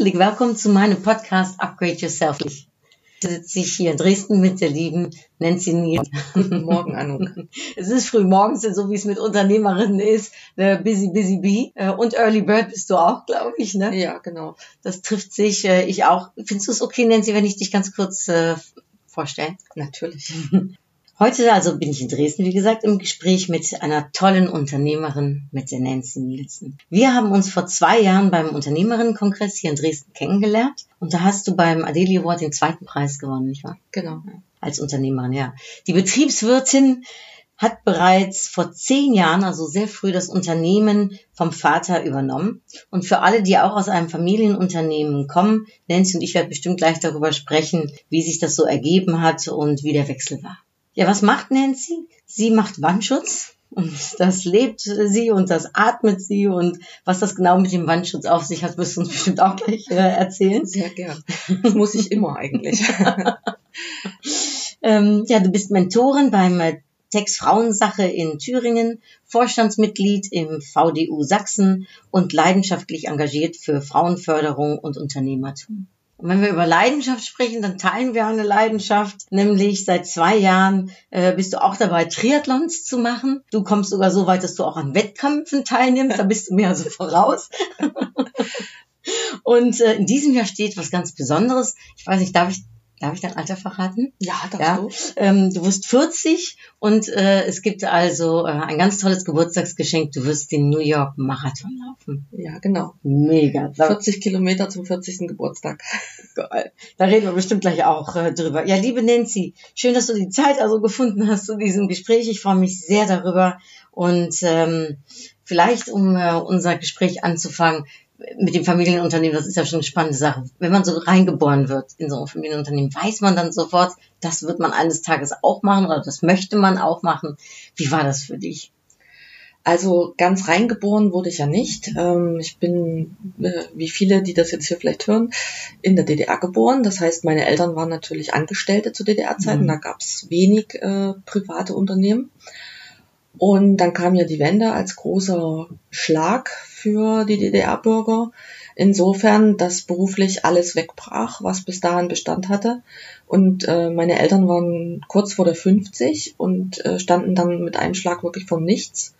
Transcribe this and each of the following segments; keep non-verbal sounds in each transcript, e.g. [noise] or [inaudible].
Herzlich willkommen zu meinem Podcast Upgrade Yourself. Ich sitze ich hier in Dresden mit der lieben Nancy Niel. Guten Morgen, Anuk. [laughs] Es ist früh morgens, so wie es mit Unternehmerinnen ist. Äh, busy, busy bee. Äh, Und Early Bird bist du auch, glaube ich, ne? Ja, genau. Das trifft sich. äh, Ich auch. Findest du es okay, Nancy, wenn ich dich ganz kurz äh, vorstelle? Natürlich. [laughs] Heute also bin ich in Dresden, wie gesagt, im Gespräch mit einer tollen Unternehmerin, mit der Nancy Nielsen. Wir haben uns vor zwei Jahren beim Unternehmerinnenkongress hier in Dresden kennengelernt und da hast du beim Adeli Award den zweiten Preis gewonnen, nicht wahr? Genau. Als Unternehmerin, ja. Die Betriebswirtin hat bereits vor zehn Jahren, also sehr früh, das Unternehmen vom Vater übernommen. Und für alle, die auch aus einem Familienunternehmen kommen, Nancy und ich werden bestimmt gleich darüber sprechen, wie sich das so ergeben hat und wie der Wechsel war. Ja, was macht Nancy? Sie macht Wandschutz und das lebt sie und das atmet sie und was das genau mit dem Wandschutz auf sich hat, wirst du uns bestimmt auch gleich äh, erzählen. Sehr gern. Das muss ich immer eigentlich. [laughs] Ähm, ja, du bist Mentorin beim äh, Tex Frauensache in Thüringen, Vorstandsmitglied im VDU Sachsen und leidenschaftlich engagiert für Frauenförderung und Unternehmertum. Und wenn wir über Leidenschaft sprechen, dann teilen wir eine Leidenschaft, nämlich seit zwei Jahren äh, bist du auch dabei, Triathlons zu machen. Du kommst sogar so weit, dass du auch an Wettkämpfen teilnimmst, da bist du mir also voraus. [laughs] Und äh, in diesem Jahr steht was ganz Besonderes. Ich weiß nicht, darf ich, darf ich dein Alter verraten? Ja, darfst Ja, du? ähm, du wirst 40 und äh, es gibt also äh, ein ganz tolles Geburtstagsgeschenk. Du wirst den New York Marathon laufen. Ja, genau. Mega. Da, 40 Kilometer zum 40. Geburtstag. [laughs] geil. da reden wir bestimmt gleich auch äh, drüber. Ja, liebe Nancy, schön, dass du die Zeit also gefunden hast zu diesem Gespräch. Ich freue mich sehr darüber. Und ähm, vielleicht, um äh, unser Gespräch anzufangen, mit dem Familienunternehmen, das ist ja schon eine spannende Sache. Wenn man so reingeboren wird in so ein Familienunternehmen, weiß man dann sofort, das wird man eines Tages auch machen oder das möchte man auch machen. Wie war das für dich? Also ganz reingeboren wurde ich ja nicht. Ähm, ich bin, äh, wie viele, die das jetzt hier vielleicht hören, in der DDR geboren. Das heißt, meine Eltern waren natürlich Angestellte zu DDR-Zeiten. Mhm. Da gab es wenig äh, private Unternehmen. Und dann kam ja die Wende als großer Schlag für die DDR-Bürger. Insofern, dass beruflich alles wegbrach, was bis dahin Bestand hatte. Und äh, meine Eltern waren kurz vor der 50 und äh, standen dann mit einem Schlag wirklich vom Nichts.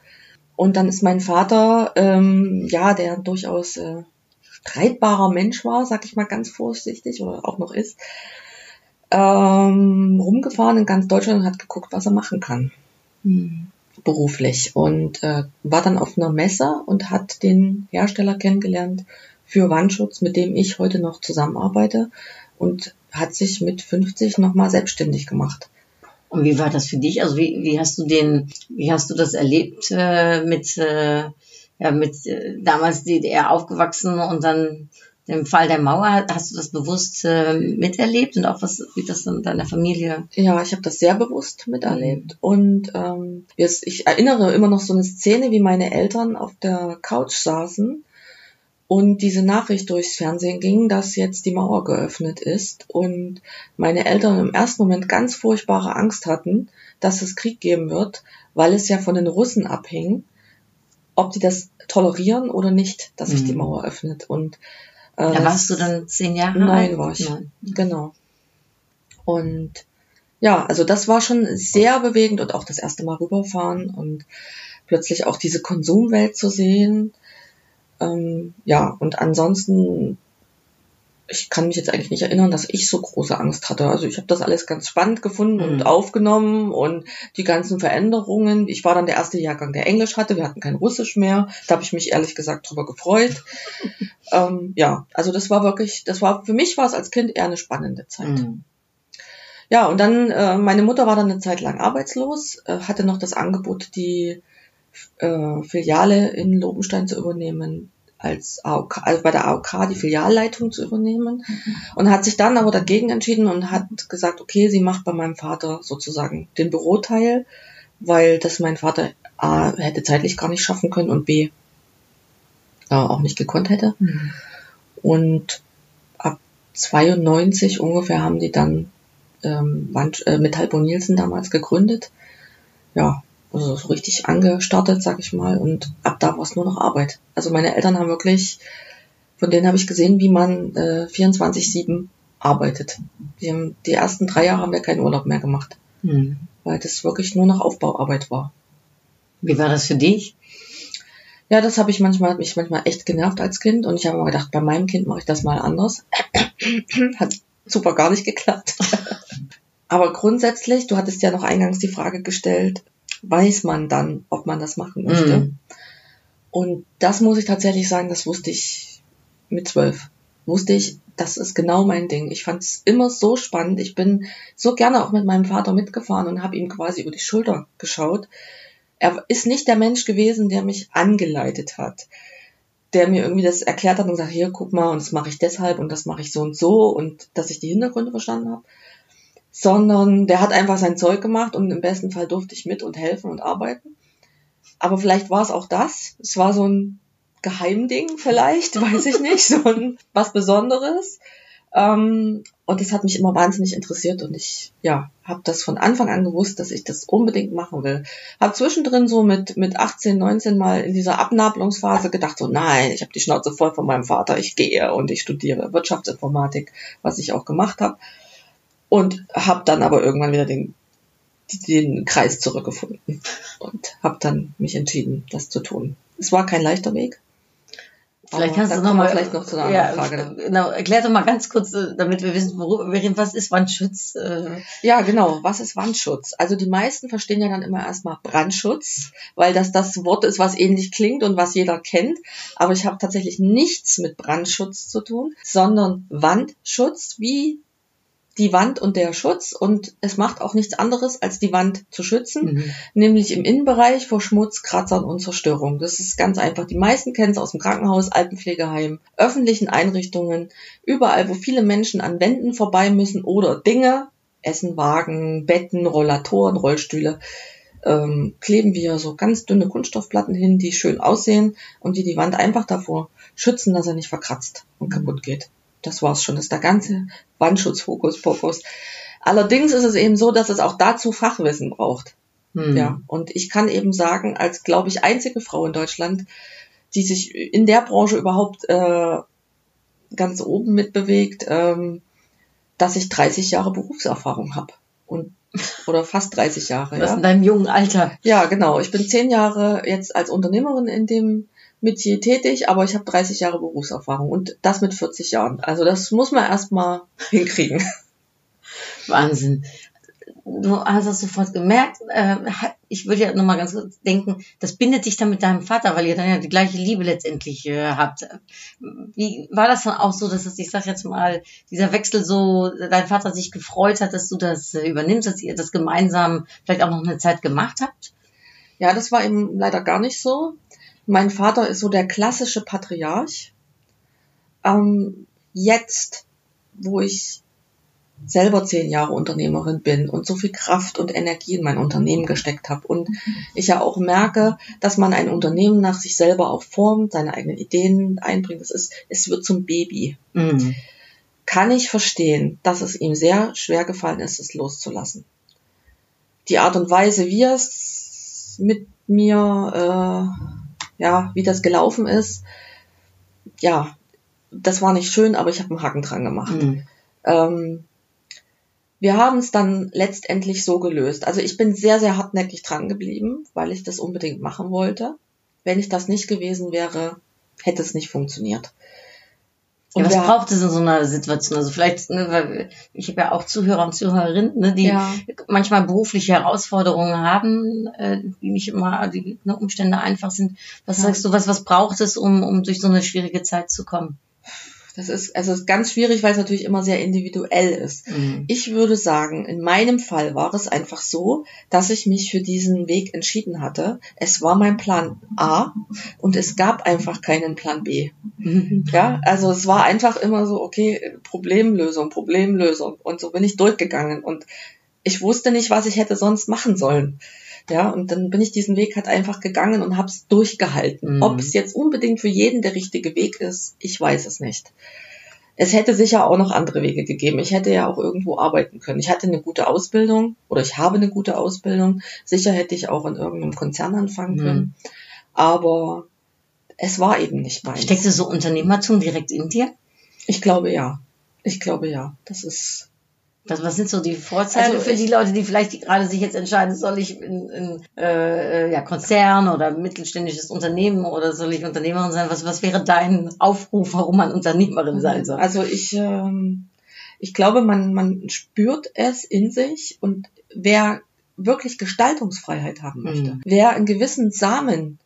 Und dann ist mein Vater, ähm, ja, der durchaus äh, streitbarer Mensch war, sag ich mal ganz vorsichtig, oder auch noch ist, ähm, rumgefahren in ganz Deutschland und hat geguckt, was er machen kann beruflich und äh, war dann auf einer Messe und hat den Hersteller kennengelernt für Wandschutz, mit dem ich heute noch zusammenarbeite und hat sich mit 50 nochmal selbstständig gemacht. Und wie war das für dich? Also wie, wie hast du den, wie hast du das erlebt äh, mit, äh, ja, mit äh, damals DDR aufgewachsen und dann dem Fall der Mauer? Hast du das bewusst äh, miterlebt und auch was, wie das dann in deiner Familie? Ja, ich habe das sehr bewusst miterlebt und ähm, jetzt, ich erinnere immer noch so eine Szene, wie meine Eltern auf der Couch saßen und diese Nachricht durchs Fernsehen ging, dass jetzt die Mauer geöffnet ist und meine Eltern im ersten Moment ganz furchtbare Angst hatten, dass es Krieg geben wird, weil es ja von den Russen abhing, ob die das tolerieren oder nicht, dass sich Mhm. die Mauer öffnet. Und äh, Da das- warst du dann zehn Jahre Neun alt? war ich. Neun. Genau. Und ja, also das war schon sehr bewegend und auch das erste Mal rüberfahren und plötzlich auch diese Konsumwelt zu sehen. Ähm, ja, und ansonsten, ich kann mich jetzt eigentlich nicht erinnern, dass ich so große Angst hatte. Also ich habe das alles ganz spannend gefunden Mhm. und aufgenommen und die ganzen Veränderungen. Ich war dann der erste Jahrgang, der Englisch hatte. Wir hatten kein Russisch mehr. Da habe ich mich ehrlich gesagt drüber gefreut. [laughs] ähm, ja, also das war wirklich, das war für mich war es als Kind eher eine spannende Zeit. Mhm. Ja, und dann, äh, meine Mutter war dann eine Zeit lang arbeitslos, äh, hatte noch das Angebot, die äh, Filiale in Lobenstein zu übernehmen, als AOK, also bei der AOK die Filialleitung zu übernehmen und hat sich dann aber dagegen entschieden und hat gesagt, okay, sie macht bei meinem Vater sozusagen den Büroteil, weil das mein Vater A hätte zeitlich gar nicht schaffen können und B äh, auch nicht gekonnt hätte. Und ab 92 ungefähr haben die dann ähm, äh, mit Halbo Nielsen damals gegründet. Ja, also so richtig angestartet, sag ich mal. Und ab da war es nur noch Arbeit. Also meine Eltern haben wirklich, von denen habe ich gesehen, wie man äh, 24-7 arbeitet. Die, haben, die ersten drei Jahre haben wir keinen Urlaub mehr gemacht, Hm. weil das wirklich nur noch Aufbauarbeit war. Wie war das für dich? Ja, das habe ich manchmal, hat mich manchmal echt genervt als Kind und ich habe mal gedacht, bei meinem Kind mache ich das mal anders. [clears throat] Hat super gar nicht geklappt. [laughs] Aber grundsätzlich, du hattest ja noch eingangs die Frage gestellt, weiß man dann, ob man das machen möchte? Mhm. Und das muss ich tatsächlich sagen, das wusste ich mit zwölf. Wusste ich, das ist genau mein Ding. Ich fand es immer so spannend. Ich bin so gerne auch mit meinem Vater mitgefahren und habe ihm quasi über die Schulter geschaut. Er ist nicht der Mensch gewesen, der mich angeleitet hat, der mir irgendwie das erklärt hat und gesagt, hier, guck mal, und das mache ich deshalb und das mache ich so und so und dass ich die Hintergründe verstanden habe, sondern der hat einfach sein Zeug gemacht und im besten Fall durfte ich mit und helfen und arbeiten. Aber vielleicht war es auch das. Es war so ein Geheimding vielleicht, [laughs] weiß ich nicht, so ein was Besonderes. Ähm, und das hat mich immer wahnsinnig interessiert und ich ja habe das von Anfang an gewusst, dass ich das unbedingt machen will. Habe zwischendrin so mit mit 18, 19 mal in dieser Abnabelungsphase gedacht so nein, ich habe die Schnauze voll von meinem Vater, ich gehe und ich studiere Wirtschaftsinformatik, was ich auch gemacht habe und habe dann aber irgendwann wieder den den Kreis zurückgefunden und habe dann mich entschieden, das zu tun. Es war kein leichter Weg. Vielleicht kannst du noch mal vielleicht noch zu einer ja, anderen Frage. Genau, erklär doch mal ganz kurz, äh, damit wir wissen, worüber wir reden. Was ist Wandschutz? Äh, Ja, genau. Was ist Wandschutz? Also die meisten verstehen ja dann immer erstmal Brandschutz, weil das das Wort ist, was ähnlich klingt und was jeder kennt. Aber ich habe tatsächlich nichts mit Brandschutz zu tun, sondern Wandschutz, wie die Wand und der Schutz. Und es macht auch nichts anderes, als die Wand zu schützen, Mhm. nämlich im Innenbereich vor Schmutz, Kratzern und Zerstörung. Das ist ganz einfach. Die meisten kennen es aus dem Krankenhaus, Altenpflegeheim, öffentlichen Einrichtungen, überall, wo viele Menschen an Wänden vorbei müssen oder Dinge, Essen, Wagen, Betten, Rollatoren, Rollstühle, ähm, kleben wir so ganz dünne Kunststoffplatten hin, die schön aussehen und die die Wand einfach davor schützen, dass er nicht verkratzt und kaputt geht. Das war's schon. Das ist der ganze Wandschutzfokus, Fokus. Allerdings ist es eben so, dass es auch dazu Fachwissen braucht. Hm. Ja, und ich kann eben sagen, als glaube ich einzige Frau in Deutschland, die sich in der Branche überhaupt äh, ganz oben mitbewegt, ähm, dass ich 30 Jahre Berufserfahrung habe und oder fast 30 Jahre. Das Ja? in deinem jungen Alter. ja, genau. Ich bin zehn Jahre jetzt als Unternehmerin in dem Metier tätig, aber ich habe 30 Jahre Berufserfahrung und das mit 40 Jahren. Also das muss man erstmal [laughs] hinkriegen. Wahnsinn. Du hast das sofort gemerkt. Äh, ich würde ja nochmal ganz kurz denken, das bindet dich dann mit deinem Vater, weil ihr dann ja die gleiche Liebe letztendlich äh, habt. Wie war das dann auch so, dass es, ich sag jetzt mal, dieser Wechsel so, dein Vater sich gefreut hat, dass du das äh, übernimmst, dass ihr das gemeinsam vielleicht auch noch eine Zeit gemacht habt? Ja, das war eben leider gar nicht so. Mein Vater ist so der klassische Patriarch. Ähm, jetzt, wo ich selber zehn Jahre Unternehmerin bin und so viel Kraft und Energie in mein Unternehmen gesteckt habe und ich ja auch merke, dass man ein Unternehmen nach sich selber auch formt, seine eigenen Ideen einbringt. Das ist, es wird zum Baby. Mhm. Kann ich verstehen, dass es ihm sehr schwer gefallen ist, es loszulassen. Die Art und Weise, wie er es mit mir, äh, ja, wie das gelaufen ist, ja, das war nicht schön, aber ich habe einen Haken dran gemacht. Mhm. Ähm, wir haben es dann letztendlich so gelöst. Also ich bin sehr, sehr hartnäckig dran geblieben, weil ich das unbedingt machen wollte. Wenn ich das nicht gewesen wäre, hätte es nicht funktioniert. Ja, was braucht es in so einer Situation? Also vielleicht, ne, weil ich habe ja auch Zuhörer und Zuhörerinnen, ne, die Ja. manchmal berufliche Herausforderungen haben, äh, die nicht immer die ne, Umstände einfach sind. Was Ja. sagst du, was, was braucht es, um, um durch so eine schwierige Zeit zu kommen? Das ist also es ist ganz schwierig, weil es natürlich immer sehr individuell ist. Mhm. Ich würde sagen, in meinem Fall war es einfach so, dass ich mich für diesen Weg entschieden hatte. Es war mein Plan A und es gab einfach keinen Plan B. [laughs] Ja, also es war einfach immer so, okay, Problemlösung, Problemlösung. Und so bin ich durchgegangen und ich wusste nicht, was ich hätte sonst machen sollen. Ja, und dann bin ich diesen Weg halt einfach gegangen und habe es durchgehalten. Mhm. Ob es jetzt unbedingt für jeden der richtige Weg ist, ich weiß es nicht. Es hätte sicher auch noch andere Wege gegeben. Ich hätte ja auch irgendwo arbeiten können. Ich hatte eine gute Ausbildung oder ich habe eine gute Ausbildung. Sicher hätte ich auch in irgendeinem Konzern anfangen Mhm. können. Aber es war eben nicht meins. Steckte so Unternehmertum direkt in dir? Ich glaube ja. Ich glaube ja. Das ist Was, was sind so die Vorteile Also für die Leute, die vielleicht gerade sich jetzt entscheiden, soll ich in, in äh, äh, ja, Konzern oder mittelständisches Unternehmen oder soll ich Unternehmerin sein? Was, was wäre dein Aufruf, warum man Unternehmerin sein soll? Also ich, ähm, ich glaube, man, man spürt es in sich und wer wirklich Gestaltungsfreiheit haben möchte, Mhm. wer einen gewissen Samen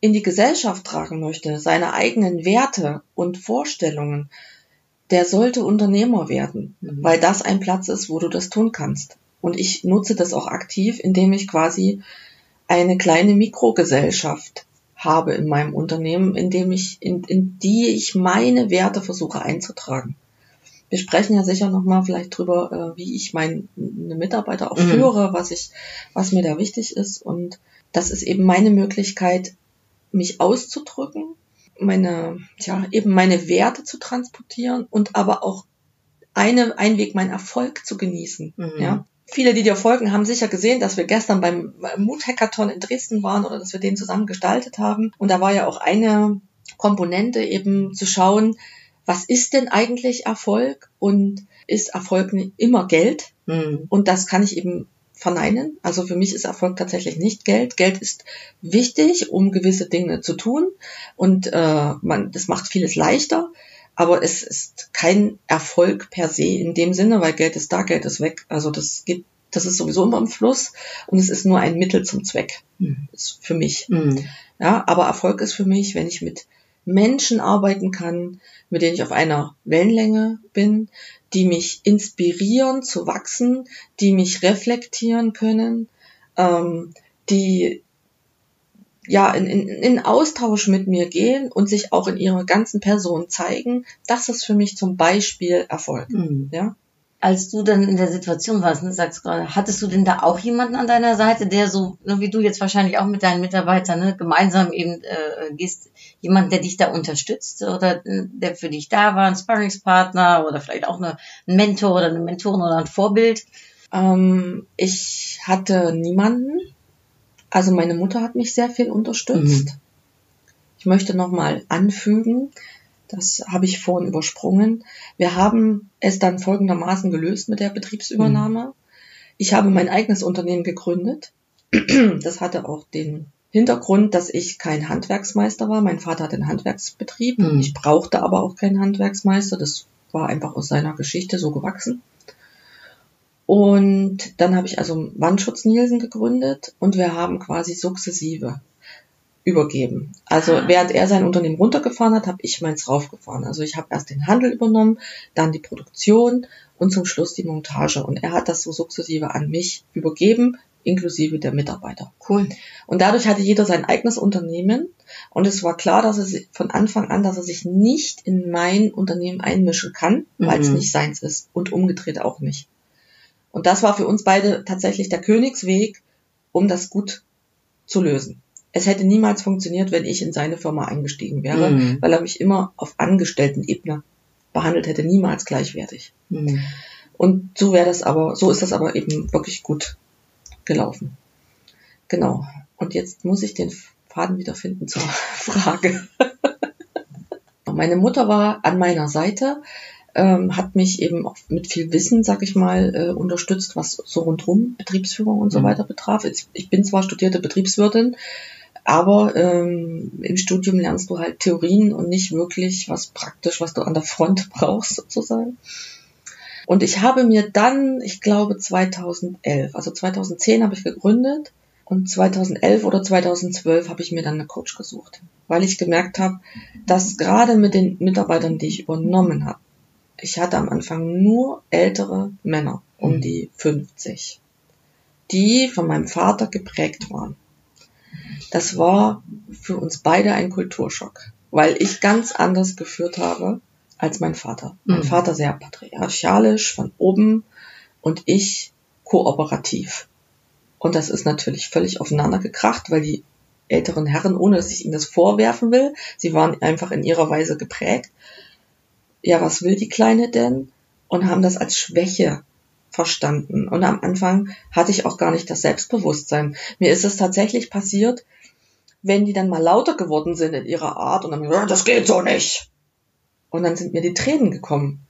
in die Gesellschaft tragen möchte, seine eigenen Werte und Vorstellungen, der sollte Unternehmer werden, Mhm. weil das ein Platz ist, wo du das tun kannst. Und ich nutze das auch aktiv, indem ich quasi eine kleine Mikrogesellschaft habe in meinem Unternehmen, in dem ich, in, in die ich meine Werte versuche einzutragen. Wir sprechen ja sicher nochmal vielleicht drüber, äh, wie ich meine Mitarbeiter auch Mhm. führe, was ich, was mir da wichtig ist. Und das ist eben meine Möglichkeit, mich auszudrücken, meine, ja, eben meine Werte zu transportieren und aber auch eine, ein Weg, meinen Erfolg zu genießen. Mhm. Ja. Viele, die dir folgen, haben sicher gesehen, dass wir gestern beim Mood Hackathon in Dresden waren oder dass wir den zusammen gestaltet haben. Und da war ja auch eine Komponente eben zu schauen, was ist denn eigentlich Erfolg und ist Erfolg immer Geld? Mhm. Und das kann ich eben verneinen. Also für mich ist Erfolg tatsächlich nicht Geld. Geld ist wichtig, um gewisse Dinge zu tun und äh, man, das macht vieles leichter. Aber es ist kein Erfolg per se in dem Sinne, weil Geld ist da, Geld ist weg. Also das geht, das ist sowieso immer im Fluss und es ist nur ein Mittel zum Zweck. Mhm. Ist für mich. Mhm. Ja, aber Erfolg ist für mich, wenn ich mit Menschen arbeiten kann, mit denen ich auf einer Wellenlänge bin, die mich inspirieren zu wachsen, die mich reflektieren können, ähm, die ja in, in, in Austausch mit mir gehen und sich auch in ihrer ganzen Person zeigen. Das ist für mich zum Beispiel Erfolg. Mhm. Ja. Als du dann in der Situation warst, ne, sagst du gerade, hattest du denn da auch jemanden an deiner Seite, der so, ne, wie du jetzt wahrscheinlich auch mit deinen Mitarbeitern, ne, gemeinsam eben äh, gehst, jemand, der dich da unterstützt oder äh, der für dich da war, ein Sparringspartner oder vielleicht auch eine, ein Mentor oder eine Mentorin oder ein Vorbild? Ähm, ich hatte niemanden. Also meine Mutter hat mich sehr viel unterstützt. Mhm. Ich möchte nochmal anfügen, das habe ich vorhin übersprungen. Wir haben es dann folgendermaßen gelöst mit der Betriebsübernahme. Ich habe mein eigenes Unternehmen gegründet. Das hatte auch den Hintergrund, dass ich kein Handwerksmeister war. Mein Vater hat einen Handwerksbetrieb. Mhm. Ich brauchte aber auch keinen Handwerksmeister. Das war einfach aus seiner Geschichte so gewachsen. Und dann habe ich also Wandschutz Nielsen gegründet und wir haben quasi sukzessive übergeben. Also Ah. während er sein Unternehmen runtergefahren hat, habe ich meins raufgefahren. Also ich habe erst den Handel übernommen, dann die Produktion und zum Schluss die Montage. Und er hat das so sukzessive an mich übergeben, inklusive der Mitarbeiter. Cool. Und dadurch hatte jeder sein eigenes Unternehmen. Und es war klar, dass er sich von Anfang an, dass er sich nicht in mein Unternehmen einmischen kann, weil es Mhm. nicht seins ist. Und umgedreht auch nicht. Und das war für uns beide tatsächlich der Königsweg, um das gut zu lösen. Es hätte niemals funktioniert, wenn ich in seine Firma eingestiegen wäre, Mhm. weil er mich immer auf Angestellten-Ebene behandelt hätte, niemals gleichwertig. Mhm. Und so wäre das aber, so ist das aber eben wirklich gut gelaufen. Genau. Und jetzt muss ich den Faden wieder finden zur [laughs] Frage. Meine Mutter war an meiner Seite, ähm, hat mich eben auch mit viel Wissen, sag ich mal, äh, unterstützt, was so rundrum Betriebsführung und so Mhm. weiter betraf. Jetzt, ich bin zwar studierte Betriebswirtin, aber ähm, im Studium lernst du halt Theorien und nicht wirklich was praktisch, was du an der Front [laughs] brauchst sozusagen. Und ich habe mir dann, ich glaube 2011, also 2010 habe ich gegründet Und 2011 oder 2012 habe ich mir dann eine Coach gesucht, weil ich gemerkt habe, dass gerade mit den Mitarbeitern, die ich übernommen habe, ich hatte am Anfang nur ältere Männer, um Mhm. die 50, die von meinem Vater geprägt waren. Das war für uns beide ein Kulturschock, weil ich ganz anders geführt habe als mein Vater. Mein Mhm. Vater sehr patriarchalisch von oben und ich kooperativ. Und das ist natürlich völlig aufeinander gekracht, weil die älteren Herren, ohne dass ich ihnen das vorwerfen will, sie waren einfach in ihrer Weise geprägt. Ja, was will die Kleine denn? Und haben das als Schwäche verstanden. Und am Anfang hatte ich auch gar nicht das Selbstbewusstsein. Mir ist es tatsächlich passiert, wenn die dann mal lauter geworden sind in ihrer Art und dann, "Ja, das geht so nicht. Und dann sind mir die Tränen gekommen.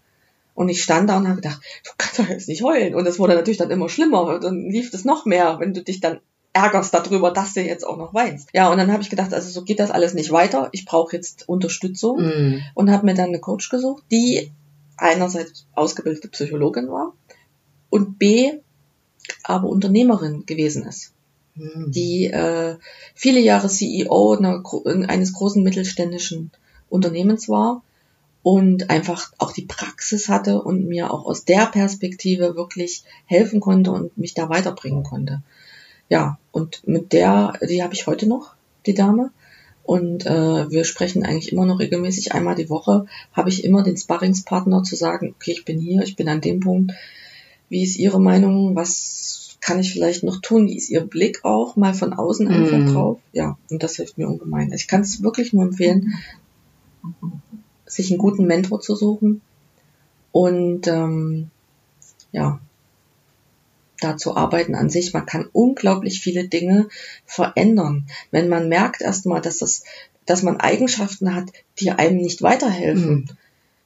Und ich stand da und habe gedacht, du kannst doch jetzt nicht heulen. Und es wurde natürlich dann immer schlimmer. Dann lief es noch mehr, wenn du dich dann ärgerst darüber, dass du jetzt auch noch weinst. Ja, und dann habe ich gedacht, also so geht das alles nicht weiter. Ich brauche jetzt Unterstützung Mhm. und habe mir dann eine Coach gesucht, die einerseits ausgebildete Psychologin war und B aber Unternehmerin gewesen ist, Mhm. die äh, viele Jahre CEO einer, gro- eines großen mittelständischen Unternehmens war und einfach auch die Praxis hatte und mir auch aus der Perspektive wirklich helfen konnte und mich da weiterbringen konnte. Ja, und mit der, die habe ich heute noch, die Dame. Und äh, wir sprechen eigentlich immer noch regelmäßig. Einmal die Woche habe ich immer den Sparringspartner zu sagen, okay, ich bin hier, ich bin an dem Punkt. Wie ist Ihre Meinung? Was kann ich vielleicht noch tun? Wie ist Ihr Blick auch mal von außen einfach Mhm. drauf? Ja, und das hilft mir ungemein. Ich kann es wirklich nur empfehlen, sich einen guten Mentor zu suchen und ähm, ja, da zu arbeiten an sich. Man kann unglaublich viele Dinge verändern. Wenn man merkt erstmal, dass das, dass man Eigenschaften hat, die einem nicht weiterhelfen. Mhm.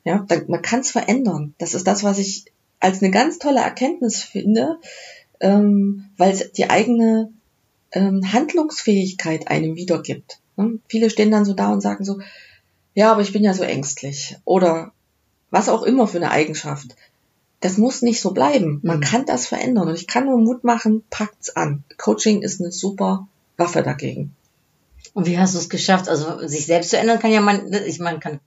Ja, dann, man kann es verändern. Das ist das, was ich als eine ganz tolle Erkenntnis finde, ähm, weil es die eigene ähm, Handlungsfähigkeit einem wiedergibt. Ne? Viele stehen dann so da und sagen so, ja, aber ich bin ja so ängstlich oder was auch immer für eine Eigenschaft. Das muss nicht so bleiben. Man Mhm. kann das verändern und ich kann nur Mut machen, packt's an. Coaching ist eine super Waffe dagegen. Und wie hast du es geschafft? Also sich selbst zu ändern kann ja man, ich meine, kann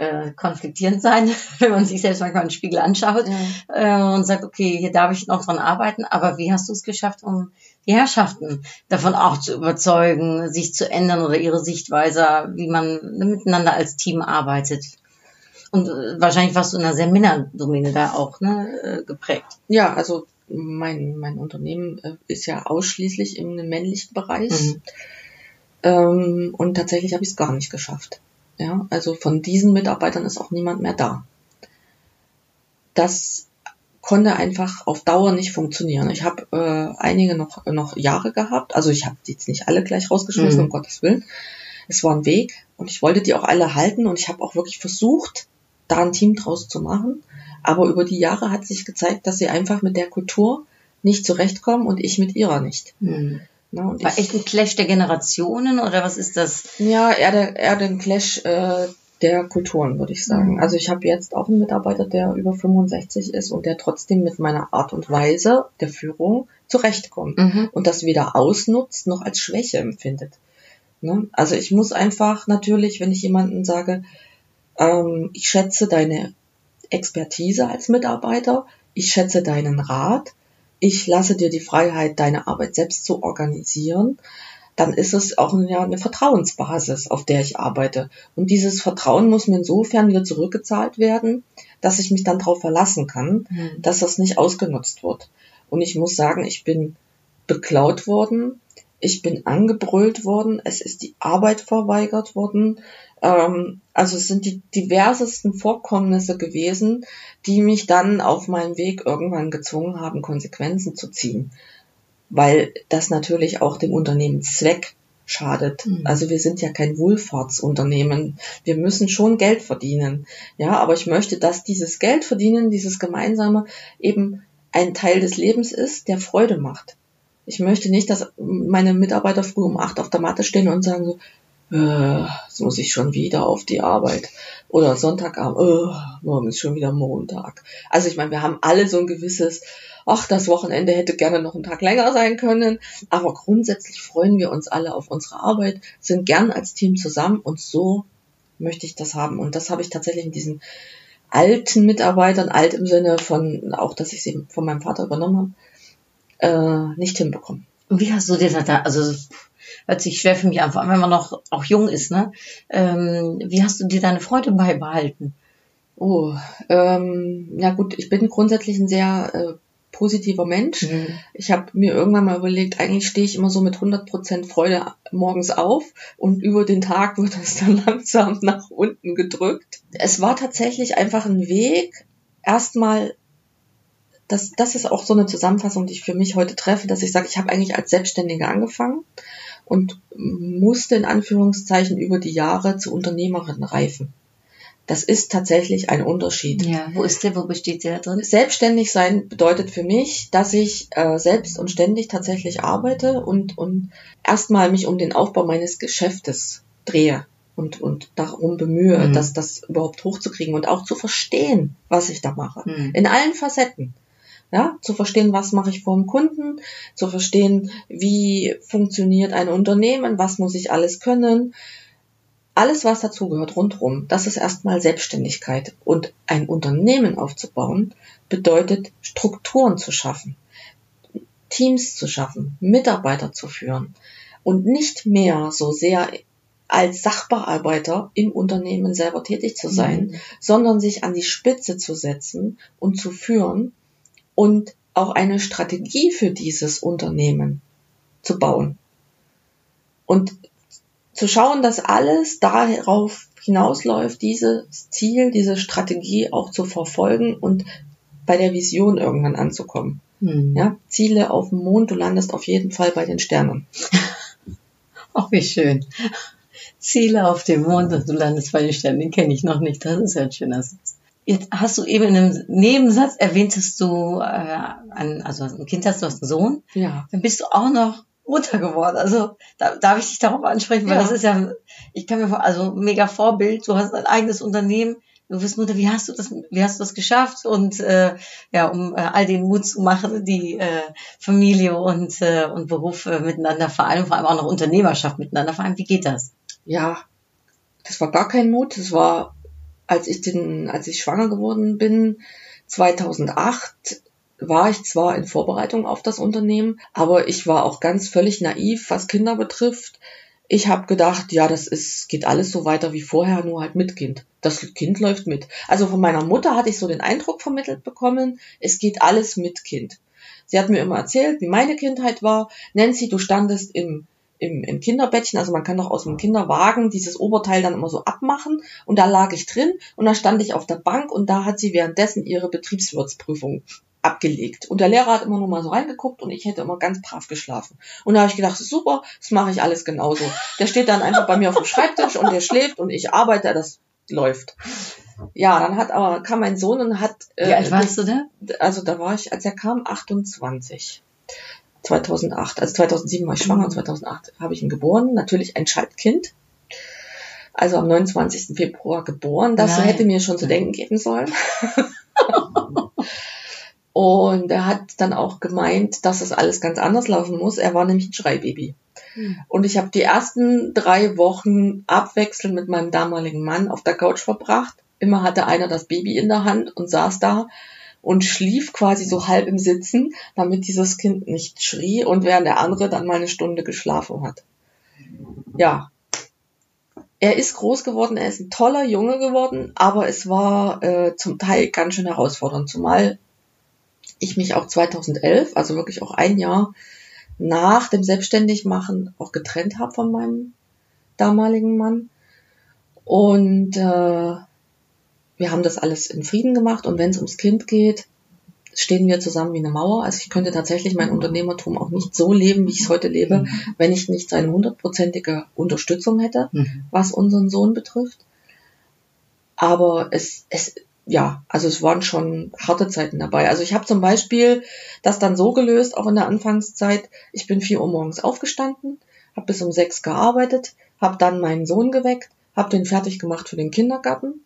äh, konfliktierend sein, [laughs] wenn man sich selbst manchmal im Spiegel anschaut äh, und sagt, okay, hier darf ich noch dran arbeiten. Aber wie hast du es geschafft, um die Herrschaften davon auch zu überzeugen, sich zu ändern oder ihre Sichtweise, wie man miteinander als Team arbeitet? Und äh, wahrscheinlich warst du in einer sehr Männerdomäne da auch ne, äh, geprägt. Ja, also mein, mein Unternehmen äh, ist ja ausschließlich im männlichen Bereich. Mhm. Ähm, und tatsächlich habe ich es gar nicht geschafft. Ja, also von diesen Mitarbeitern ist auch niemand mehr da. Das konnte einfach auf Dauer nicht funktionieren. Ich habe äh, einige noch, noch Jahre gehabt. Also ich habe jetzt nicht alle gleich rausgeschmissen, Mhm. um Gottes Willen. Es war ein Weg und ich wollte die auch alle halten und ich habe auch wirklich versucht, da ein Team draus zu machen. Aber über die Jahre hat sich gezeigt, dass sie einfach mit der Kultur nicht zurechtkommen und ich mit ihrer nicht. Mhm. Ne? Und War ich, echt ein Clash der Generationen oder was ist das? Ja, eher, der, eher den Clash äh, der Kulturen, würde ich sagen. Mhm. Also ich habe jetzt auch einen Mitarbeiter, der über 65 ist und der trotzdem mit meiner Art und Weise der Führung zurechtkommt Mhm. und das weder ausnutzt noch als Schwäche empfindet. Ne? Also ich muss einfach natürlich, wenn ich jemanden sage, ähm, ich schätze deine Expertise als Mitarbeiter, ich schätze deinen Rat, ich lasse dir die Freiheit, deine Arbeit selbst zu organisieren, dann ist es auch eine Vertrauensbasis, auf der ich arbeite. Und dieses Vertrauen muss mir insofern wieder zurückgezahlt werden, dass ich mich dann darauf verlassen kann, Mhm. dass das nicht ausgenutzt wird. Und ich muss sagen, ich bin beklaut worden, ich bin angebrüllt worden, es ist die Arbeit verweigert worden. Ähm, also es sind die diversesten Vorkommnisse gewesen, die mich dann auf meinem Weg irgendwann gezwungen haben, Konsequenzen zu ziehen. Weil das natürlich auch dem Unternehmenszweck schadet. Mhm. Also wir sind ja kein Wohlfahrtsunternehmen. Wir müssen schon Geld verdienen. Ja, aber ich möchte, dass dieses Geld verdienen, dieses gemeinsame eben ein Teil des Lebens ist, der Freude macht. Ich möchte nicht, dass meine Mitarbeiter früh um acht auf der Matte stehen und sagen so, äh, jetzt muss ich schon wieder auf die Arbeit. Oder Sonntagabend, äh, morgen ist schon wieder Montag. Also ich meine, wir haben alle so ein gewisses, ach, das Wochenende hätte gerne noch einen Tag länger sein können. Aber grundsätzlich freuen wir uns alle auf unsere Arbeit, sind gern als Team zusammen und so möchte ich das haben. Und das habe ich tatsächlich in diesen alten Mitarbeitern, alt im Sinne von, auch dass ich sie von meinem Vater übernommen habe, äh, nicht hinbekommen. Und wie hast du dir da, also hört sich schwer für mich an, vor allem wenn man noch auch jung ist, ne? Ähm, wie hast du dir deine Freude beibehalten? Oh, ähm, ja gut, ich bin grundsätzlich ein sehr äh, positiver Mensch. Mhm. Ich habe mir irgendwann mal überlegt, eigentlich stehe ich immer so mit 100% Freude morgens auf und über den Tag wird es dann [laughs] langsam nach unten gedrückt. Es war tatsächlich einfach ein Weg, erstmal, das, das ist auch so eine Zusammenfassung, die ich für mich heute treffe, dass ich sage, ich habe eigentlich als Selbstständige angefangen und musste in Anführungszeichen über die Jahre zur Unternehmerin reifen. Das ist tatsächlich ein Unterschied. Ja, wo ist der, wo besteht der drin? Selbstständig sein bedeutet für mich, dass ich äh, selbst und ständig tatsächlich arbeite und, und erstmal mich um den Aufbau meines Geschäftes drehe und, und darum bemühe, Mhm. dass das überhaupt hochzukriegen und auch zu verstehen, was ich da mache. Mhm. In allen Facetten. Ja, zu verstehen, was mache ich vor dem Kunden, zu verstehen, wie funktioniert ein Unternehmen, was muss ich alles können. Alles, was dazugehört rundherum, das ist erstmal Selbstständigkeit. Und ein Unternehmen aufzubauen, bedeutet Strukturen zu schaffen, Teams zu schaffen, Mitarbeiter zu führen und nicht mehr so sehr als Sachbearbeiter im Unternehmen selber tätig zu sein, Mhm. sondern sich an die Spitze zu setzen und zu führen und auch eine Strategie für dieses Unternehmen zu bauen. Und zu schauen, dass alles darauf hinausläuft, dieses Ziel, diese Strategie auch zu verfolgen und bei der Vision irgendwann anzukommen. Mhm. Ja, Ziele auf dem Mond, du landest auf jeden Fall bei den Sternen. Ach, [laughs] wie schön. Ziele auf dem Mond und du landest bei den Sternen, den kenne ich noch nicht. Das ist ja ein schöner Satz. Jetzt hast du eben in einem Nebensatz erwähnt, dass du äh, ein, also ein Kind hast, du hast einen Sohn. Ja. Dann bist du auch noch Mutter geworden. Also da, darf ich dich darauf ansprechen, weil Ja. das ist ja, ich kann mir vor, also mega Vorbild. Du hast ein eigenes Unternehmen. Du bist Mutter. Wie hast du das, wie hast du das geschafft? Und äh, ja, um äh, all den Mut zu machen, die äh, Familie und äh, und Beruf äh, miteinander vereinen, vor allem auch noch Unternehmerschaft miteinander vereinen. Wie geht das? ja, das war gar kein Mut. Das war, als ich den, als ich schwanger geworden bin, 2008, war ich zwar in Vorbereitung auf das Unternehmen, aber ich war auch ganz völlig naiv, was Kinder betrifft. Ich habe gedacht, ja, das ist, geht alles so weiter wie vorher, nur halt mit Kind. Das Kind läuft mit. Also von meiner Mutter hatte ich so den Eindruck vermittelt bekommen, es geht alles mit Kind. Sie hat mir immer erzählt, wie meine Kindheit war. Nancy, du standest im, im, im Kinderbettchen, also man kann doch aus dem Kinderwagen dieses Oberteil dann immer so abmachen und da lag ich drin und da stand ich auf der Bank und da hat sie währenddessen ihre Betriebswirtsprüfung abgelegt. Und der Lehrer hat immer nur mal so reingeguckt und ich hätte immer ganz brav geschlafen. Und da habe ich gedacht, super, das mache ich alles genauso. Der steht dann einfach bei mir auf dem Schreibtisch und der schläft und ich arbeite, das läuft. Ja, dann hat aber kam mein Sohn und hat äh, Wie alt warst du da? also da war ich, als er kam, 28. 2008. Also 2007 war ich schwanger und 2008 habe ich ihn geboren. Natürlich ein Schaltkind. Also am 29. Februar geboren. Das Nein. hätte mir schon zu denken geben sollen. [laughs] und er hat dann auch gemeint, dass das alles ganz anders laufen muss. Er war nämlich ein Schreibaby. Und ich habe die ersten drei Wochen abwechselnd mit meinem damaligen Mann auf der Couch verbracht. Immer hatte einer das Baby in der Hand und saß da und schlief quasi so halb im Sitzen, damit dieses Kind nicht schrie und während der andere dann mal eine Stunde geschlafen hat. Ja. Er ist groß geworden, er ist ein toller Junge geworden, aber es war äh, zum Teil ganz schön herausfordernd, zumal ich mich auch 2011, also wirklich auch ein Jahr nach dem Selbstständigmachen auch getrennt habe von meinem damaligen Mann. Und äh, wir haben das alles in Frieden gemacht und wenn es ums Kind geht, stehen wir zusammen wie eine Mauer. Also ich könnte tatsächlich mein Unternehmertum auch nicht so leben, wie ich es heute lebe, wenn ich nicht seine hundertprozentige Unterstützung hätte, Mhm. was unseren Sohn betrifft. Aber es, es, ja, also es waren schon harte Zeiten dabei. Also ich habe zum Beispiel das dann so gelöst, auch in der Anfangszeit, ich bin vier Uhr morgens aufgestanden, habe bis um sechs gearbeitet, habe dann meinen Sohn geweckt, habe den fertig gemacht für den Kindergarten.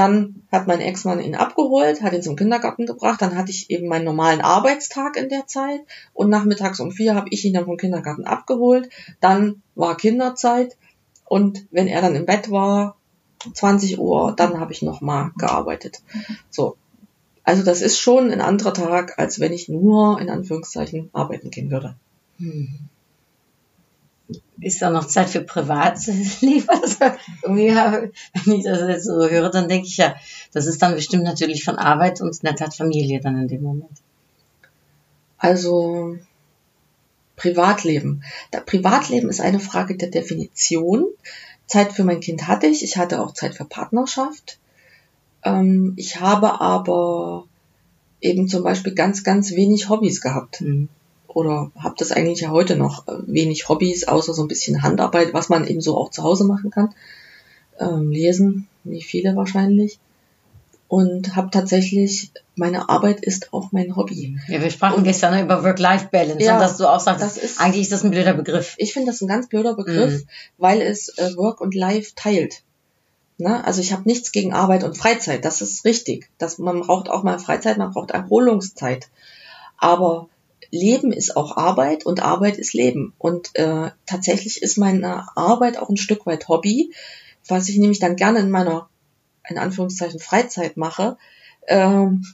Dann hat mein Ex-Mann ihn abgeholt, hat ihn zum Kindergarten gebracht. Dann hatte ich eben meinen normalen Arbeitstag in der Zeit. Und nachmittags um vier habe ich ihn dann vom Kindergarten abgeholt. Dann war Kinderzeit. Und wenn er dann im Bett war, 20 Uhr, dann habe ich nochmal gearbeitet. So. Also das ist schon ein anderer Tag, als wenn ich nur in Anführungszeichen arbeiten gehen würde. Ist da noch Zeit für Privatleben? [laughs] Also irgendwie, wenn ich das jetzt so höre, dann denke ich ja, das ist dann bestimmt natürlich von Arbeit und in der Tat Familie dann in dem Moment. Also Privatleben. Da, Privatleben ist eine Frage der Definition. Zeit für mein Kind hatte ich. Ich hatte auch Zeit für Partnerschaft. Ähm, ich habe aber eben zum Beispiel ganz, ganz wenig Hobbys gehabt. Mhm. Oder habe das eigentlich ja heute noch. äh, Wenig Hobbys, außer so ein bisschen Handarbeit, was man eben so auch zu Hause machen kann. Ähm, lesen, wie viele wahrscheinlich. Und habe tatsächlich, meine Arbeit ist auch mein Hobby. Ja, wir sprachen Und- gestern über Work-Life-Balance Ja, und dass du auch sagst, das ist- eigentlich ist das ein blöder Begriff. Ich finde das ein ganz blöder Begriff, Mhm. weil es äh, Work und Life teilt. Ne? Also ich habe nichts gegen Arbeit und Freizeit, das ist richtig. Das, man braucht auch mal Freizeit, man braucht Erholungszeit. Aber Leben ist auch Arbeit und Arbeit ist Leben. Und äh, tatsächlich ist meine Arbeit auch ein Stück weit Hobby, was ich nämlich dann gerne in meiner, in Anführungszeichen, Freizeit mache, ähm,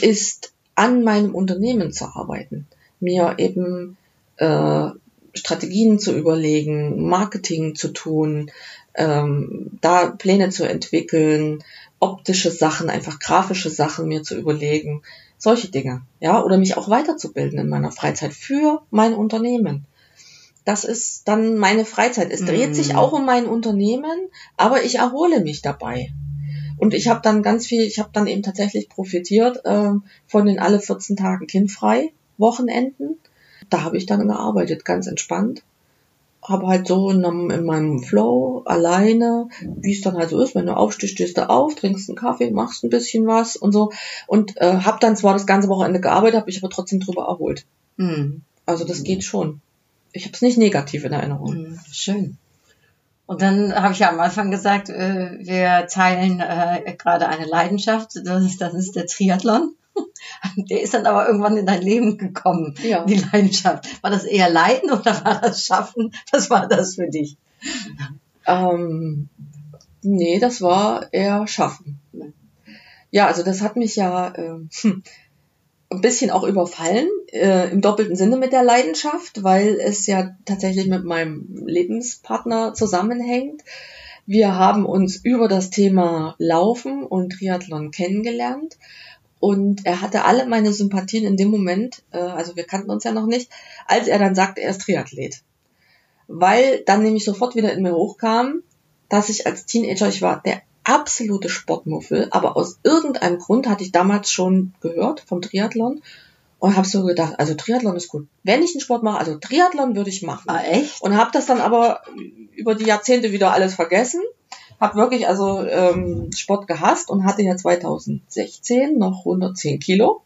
ist an meinem Unternehmen zu arbeiten. Mir eben äh, Strategien zu überlegen, Marketing zu tun, ähm, da Pläne zu entwickeln, optische Sachen, einfach grafische Sachen mir zu überlegen, solche Dinge, ja, oder mich auch weiterzubilden in meiner Freizeit für mein Unternehmen. Das ist dann meine Freizeit. Es dreht Mhm. sich auch um mein Unternehmen, aber ich erhole mich dabei. Und ich habe dann ganz viel, ich habe dann eben tatsächlich profitiert ähm, von den alle 14 Tagen kindfrei Wochenenden. Da habe ich dann gearbeitet, ganz entspannt. Habe halt so in, in meinem Flow alleine, wie es dann halt so ist, wenn du aufstehst, stehst du auf, trinkst einen Kaffee, machst ein bisschen was und so. Und äh, habe dann zwar das ganze Wochenende gearbeitet, habe ich aber trotzdem drüber erholt. Mhm. Also das geht schon. Ich habe es nicht negativ in Erinnerung. Mhm. Schön. Und dann habe ich ja am Anfang gesagt, äh, wir teilen äh, gerade eine Leidenschaft, das ist, das ist der Triathlon. [laughs] Der ist dann aber irgendwann in dein Leben gekommen, Ja. die Leidenschaft. War das eher Leiden oder war das Schaffen? Was war das für dich? Ähm, nee, das war eher Schaffen. Ja, also das hat mich ja hm, ein bisschen auch überfallen, äh, im doppelten Sinne mit der Leidenschaft, weil es ja tatsächlich mit meinem Lebenspartner zusammenhängt. Wir haben uns über das Thema Laufen und Triathlon kennengelernt und er hatte alle meine Sympathien in dem Moment, äh, also wir kannten uns ja noch nicht, als er dann sagte, er ist Triathlet. Weil dann nämlich sofort wieder in mir hochkam, dass ich als Teenager, ich war der absolute Sportmuffel, aber aus irgendeinem Grund hatte ich damals schon gehört vom Triathlon und habe so gedacht, also Triathlon ist gut. Wenn ich einen Sport mache, also Triathlon würde ich machen. Ah, echt? Und habe das dann aber über die Jahrzehnte wieder alles vergessen. Habe wirklich also ähm, Sport gehasst und hatte ja 2016 noch 110 Kilo.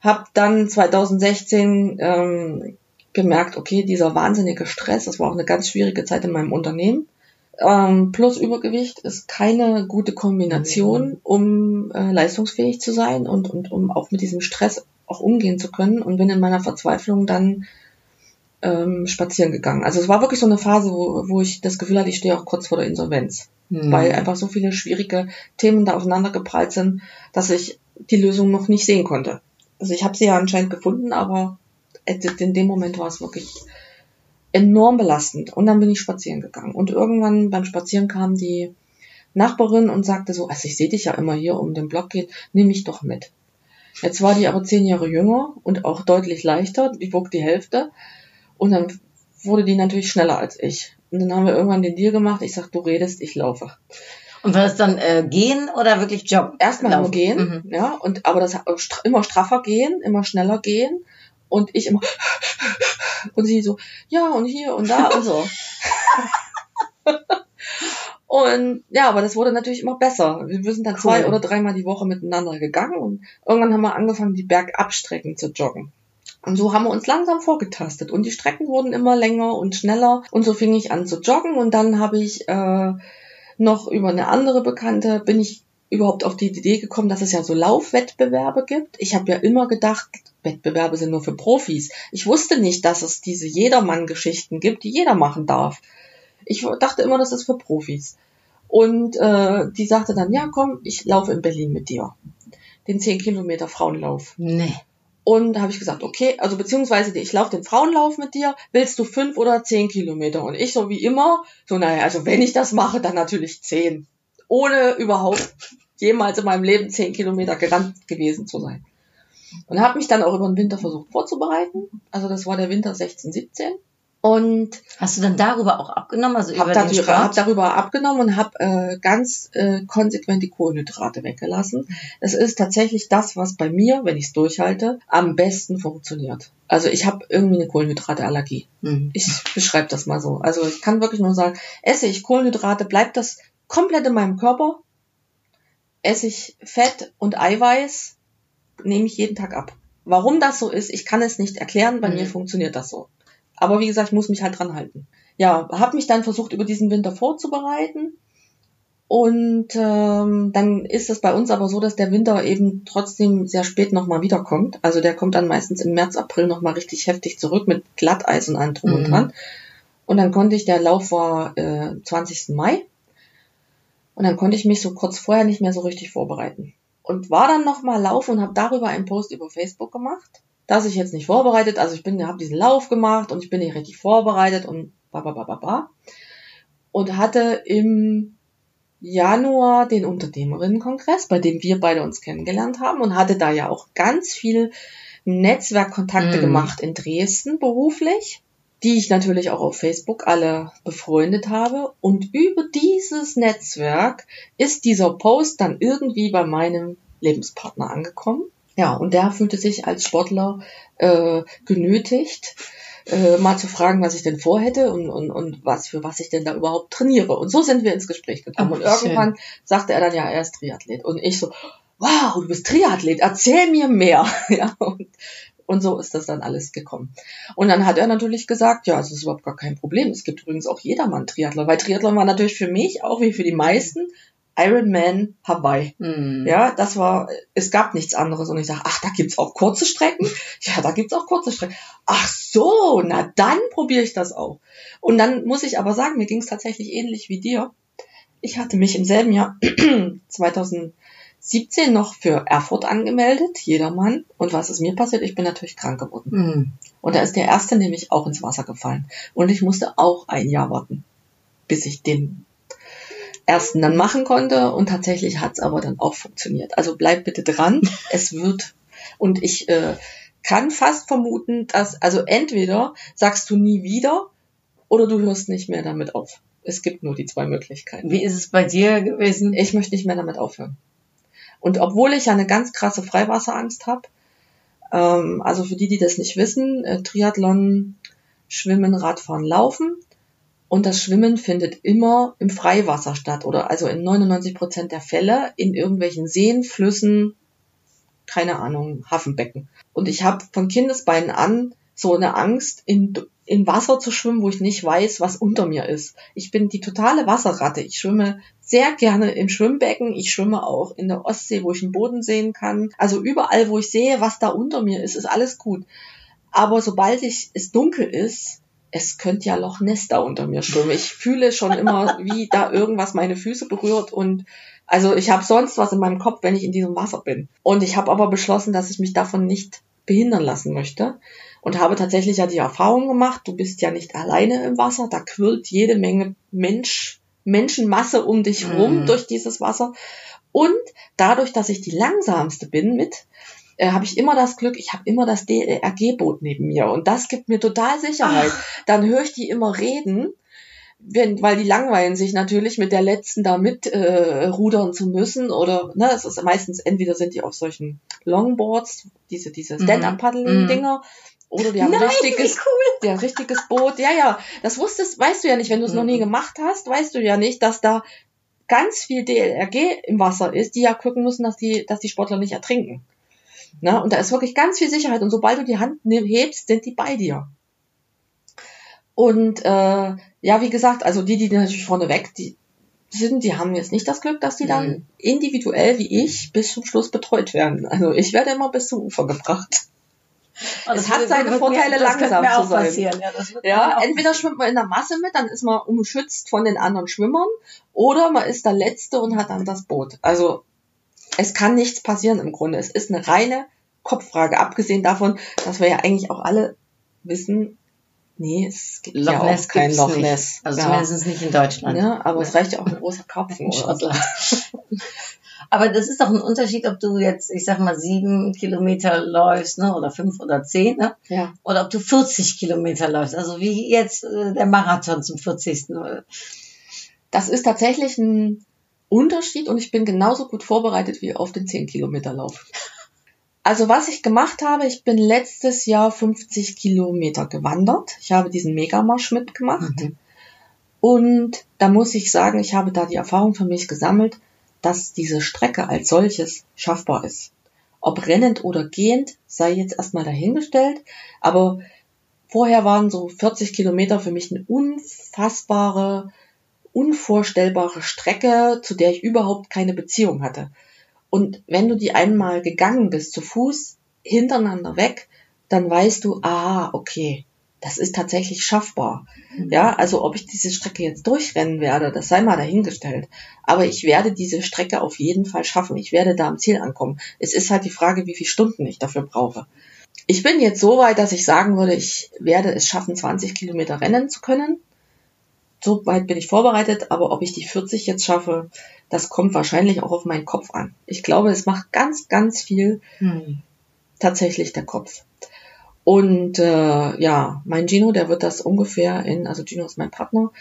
Hab dann 2016 ähm, gemerkt, okay, dieser wahnsinnige Stress, das war auch eine ganz schwierige Zeit in meinem Unternehmen. Ähm, plus Übergewicht ist keine gute Kombination, um äh, leistungsfähig zu sein und, und um auch mit diesem Stress auch umgehen zu können. Und bin in meiner Verzweiflung dann ähm, spazieren gegangen. Also es war wirklich so eine Phase, wo, wo ich das Gefühl hatte, ich stehe auch kurz vor der Insolvenz, Mhm. weil einfach so viele schwierige Themen da aufeinander geprallt sind, dass ich die Lösung noch nicht sehen konnte. Also ich habe sie ja anscheinend gefunden, aber in dem Moment war es wirklich enorm belastend. Und dann bin ich spazieren gegangen. Und irgendwann beim Spazieren kam die Nachbarin und sagte so, also ich sehe dich ja immer hier um den Block geht, nimm mich doch mit. Jetzt war die aber zehn Jahre jünger und auch deutlich leichter, die wog die Hälfte. Und dann wurde die natürlich schneller als ich. Und dann haben wir irgendwann den Deal gemacht, ich sag, du redest, ich laufe. Und war das dann äh, gehen oder wirklich Job? Erstmal nur gehen, Mhm. ja, und aber das immer straffer gehen, immer schneller gehen und ich immer [laughs] und sie so, ja, und hier und da und so. [laughs] und ja, aber das wurde natürlich immer besser. Wir sind dann Cool. zwei oder dreimal die Woche miteinander gegangen und irgendwann haben wir angefangen, die Bergabstrecken zu joggen. Und so haben wir uns langsam vorgetastet und die Strecken wurden immer länger und schneller und so fing ich an zu joggen und dann habe ich äh, noch über eine andere Bekannte bin ich überhaupt auf die Idee gekommen, dass es ja so Laufwettbewerbe gibt. Ich habe ja immer gedacht, Wettbewerbe sind nur für Profis. Ich wusste nicht, dass es diese Jedermann-Geschichten gibt, die jeder machen darf. Ich dachte immer, das ist für Profis. Und äh, die sagte dann, ja komm, ich laufe in Berlin mit dir. Den 10 Kilometer Frauenlauf. Nee. Und da habe ich gesagt, okay, also beziehungsweise ich laufe den Frauenlauf mit dir, willst du fünf oder zehn Kilometer? Und ich so wie immer, so naja, also wenn ich das mache, dann natürlich zehn. Ohne überhaupt jemals in meinem Leben zehn Kilometer gerannt gewesen zu sein. Und habe mich dann auch über den Winter versucht vorzubereiten. Also das war der Winter 16, 17. Und Hast du dann darüber auch abgenommen? Also habe über den darüber, hab Sport? darüber abgenommen und habe äh, ganz äh, konsequent die Kohlenhydrate weggelassen. Es ist tatsächlich das, was bei mir, wenn ich es durchhalte, am besten funktioniert. Also ich habe irgendwie eine Kohlenhydrateallergie. Mhm. Ich beschreibe das mal so. Also ich kann wirklich nur sagen, esse ich Kohlenhydrate, bleibt das komplett in meinem Körper. Esse ich Fett und Eiweiß, nehme ich jeden Tag ab. Warum das so ist, ich kann es nicht erklären, bei Mhm. mir funktioniert das so. Aber wie gesagt, ich muss mich halt dran halten. Ja, habe mich dann versucht, über diesen Winter vorzubereiten. Und ähm, dann ist es bei uns aber so, dass der Winter eben trotzdem sehr spät nochmal wiederkommt. Also der kommt dann meistens im März, April nochmal richtig heftig zurück mit Glatteis und allem drum und Mhm. dran. Und dann konnte ich, der Lauf war äh, 20. Mai. Und dann konnte ich mich so kurz vorher nicht mehr so richtig vorbereiten. Und war dann nochmal laufen und habe darüber einen Post über Facebook gemacht, dass ich jetzt nicht vorbereitet, also ich bin, habe diesen Lauf gemacht und ich bin nicht richtig vorbereitet und ba ba ba ba ba. Und hatte im Januar den Unternehmerinnenkongress, bei dem wir beide uns kennengelernt haben und hatte da ja auch ganz viel Netzwerkkontakte Mhm. gemacht in Dresden beruflich, die ich natürlich auch auf Facebook alle befreundet habe. Und über dieses Netzwerk ist dieser Post dann irgendwie bei meinem Lebenspartner angekommen. Ja, und der fühlte sich als Sportler äh, genötigt, äh, mal zu fragen, was ich denn vorhätte und, und, und was für was ich denn da überhaupt trainiere. Und so sind wir ins Gespräch gekommen. Ach, und schön. irgendwann sagte er dann, ja, er ist Triathlet. Und ich so, wow, du bist Triathlet, erzähl mir mehr. [laughs] ja, und, und so ist das dann alles gekommen. Und dann hat er natürlich gesagt, ja, es ist überhaupt gar kein Problem. Es gibt übrigens auch jedermann Triathlon, weil Triathlon war natürlich für mich, auch wie für die meisten, Ironman Hawaii. Mhm. Ja, das war, es gab nichts anderes. Und ich sage, ach, da gibt's auch kurze Strecken? [laughs] Ja, da gibt's auch kurze Strecken. Ach so, na dann probiere ich das auch. Und dann muss ich aber sagen, mir ging's tatsächlich ähnlich wie dir. Ich hatte mich im selben Jahr [clears throat] 2017 noch für Erfurt angemeldet, jedermann. Und was ist mir passiert? Ich bin natürlich krank geworden. Mhm. Und da ist der erste nämlich auch ins Wasser gefallen. Und ich musste auch ein Jahr warten, bis ich den ersten dann machen konnte. Und tatsächlich hat's aber dann auch funktioniert. Also bleib bitte dran. [laughs] es wird. Und ich äh, kann fast vermuten, dass, also entweder sagst du nie wieder oder du hörst nicht mehr damit auf. Es gibt nur die zwei Möglichkeiten. Wie ist es bei dir gewesen? Ich möchte nicht mehr damit aufhören. Und obwohl ich ja eine ganz krasse Freiwasserangst habe, ähm, also für die, die das nicht wissen, äh, Triathlon, Schwimmen, Radfahren, Laufen. Und das Schwimmen findet immer im Freiwasser statt oder also in 99 Prozent der Fälle in irgendwelchen Seen, Flüssen, keine Ahnung, Hafenbecken. Und ich habe von Kindesbeinen an so eine Angst, in, in Wasser zu schwimmen, wo ich nicht weiß, was unter mir ist. Ich bin die totale Wasserratte. Ich schwimme sehr gerne im Schwimmbecken. Ich schwimme auch in der Ostsee, wo ich den Boden sehen kann. Also überall, wo ich sehe, was da unter mir ist, ist alles gut. Aber sobald ich, es dunkel ist, es könnte ja Loch Ness da unter mir schwimmen. Ich fühle schon immer, [laughs] wie da irgendwas meine Füße berührt und also ich habe sonst was in meinem Kopf, wenn ich in diesem Wasser bin. Und ich habe aber beschlossen, dass ich mich davon nicht behindern lassen möchte und habe tatsächlich ja die Erfahrung gemacht, du bist ja nicht alleine im Wasser, da quirlt jede Menge Mensch, Menschenmasse um dich rum Mhm. durch dieses Wasser. Und dadurch, dass ich die langsamste bin mit, äh, habe ich immer das Glück, ich habe immer das DLRG-Boot neben mir und das gibt mir total Sicherheit. Dann höre ich die immer reden, wenn, weil die langweilen sich natürlich mit der letzten da mit äh, rudern zu müssen oder ne, es ist meistens entweder sind die auf solchen Longboards, diese diese Mhm. Stand-up-Paddeln-Dinger oder die haben ein Nein, richtiges cool. der richtiges Boot. Ja, ja, das wusstest, weißt du ja nicht, wenn du es noch nie Mhm. gemacht hast, weißt du ja nicht, dass da ganz viel DLRG im Wasser ist, die ja gucken müssen, dass die, dass die Sportler nicht ertrinken. Ne? Und da ist wirklich ganz viel Sicherheit. Und sobald du die Hand nehm- hebst, sind die bei dir. Und äh, ja, wie gesagt, also die, die natürlich vorneweg die sind, die haben jetzt nicht das Glück, dass die dann Mhm. individuell wie ich bis zum Schluss betreut werden. Also ich werde immer bis zum Ufer gebracht. Es hat seine Vorteile, das könnte langsam mir zu sein. passieren. Ja, das mir Ja, entweder schwimmt man in der Masse mit, dann ist man umschützt von den anderen Schwimmern, oder man ist der Letzte und hat dann das Boot. Also es kann nichts passieren im Grunde. Es ist eine reine Kopffrage, abgesehen davon, dass wir ja eigentlich auch alle wissen, nee, es gibt ja Loch auch Ness kein Loch nicht. Ness. Also ja. zumindest nicht in Deutschland. Ja, aber es reicht ja auch ein großer Karpfen. [laughs] In. Schottland. [laughs] Aber das ist doch ein Unterschied, ob du jetzt, ich sag mal, sieben Kilometer läufst, ne, oder fünf oder zehn, ne, Ja. oder ob du 40 Kilometer läufst. Also wie jetzt äh, der Marathon zum 40. Das ist tatsächlich ein Unterschied und ich bin genauso gut vorbereitet wie auf den 10 Kilometer Lauf. Also was ich gemacht habe, ich bin letztes Jahr 50 Kilometer gewandert. Ich habe diesen Megamarsch mitgemacht. Mhm. Und da muss ich sagen, ich habe da die Erfahrung für mich gesammelt, dass diese Strecke als solches schaffbar ist. Ob rennend oder gehend, sei jetzt erstmal dahingestellt. Aber vorher waren so 40 Kilometer für mich eine unfassbare, unvorstellbare Strecke, zu der ich überhaupt keine Beziehung hatte. Und wenn du die einmal gegangen bist, zu Fuß, hintereinander weg, dann weißt du, ah, okay, das ist tatsächlich schaffbar. Ja, also ob ich diese Strecke jetzt durchrennen werde, das sei mal dahingestellt. Aber ich werde diese Strecke auf jeden Fall schaffen. Ich werde da am Ziel ankommen. Es ist halt die Frage, wie viele Stunden ich dafür brauche. Ich bin jetzt so weit, dass ich sagen würde, ich werde es schaffen, 20 Kilometer rennen zu können. So weit bin ich vorbereitet, aber ob ich die 40 jetzt schaffe, das kommt wahrscheinlich auch auf meinen Kopf an. Ich glaube, es macht ganz, ganz viel Hm. tatsächlich der Kopf. Und äh, ja, mein Gino, der wird das ungefähr in, also Gino ist mein Partner,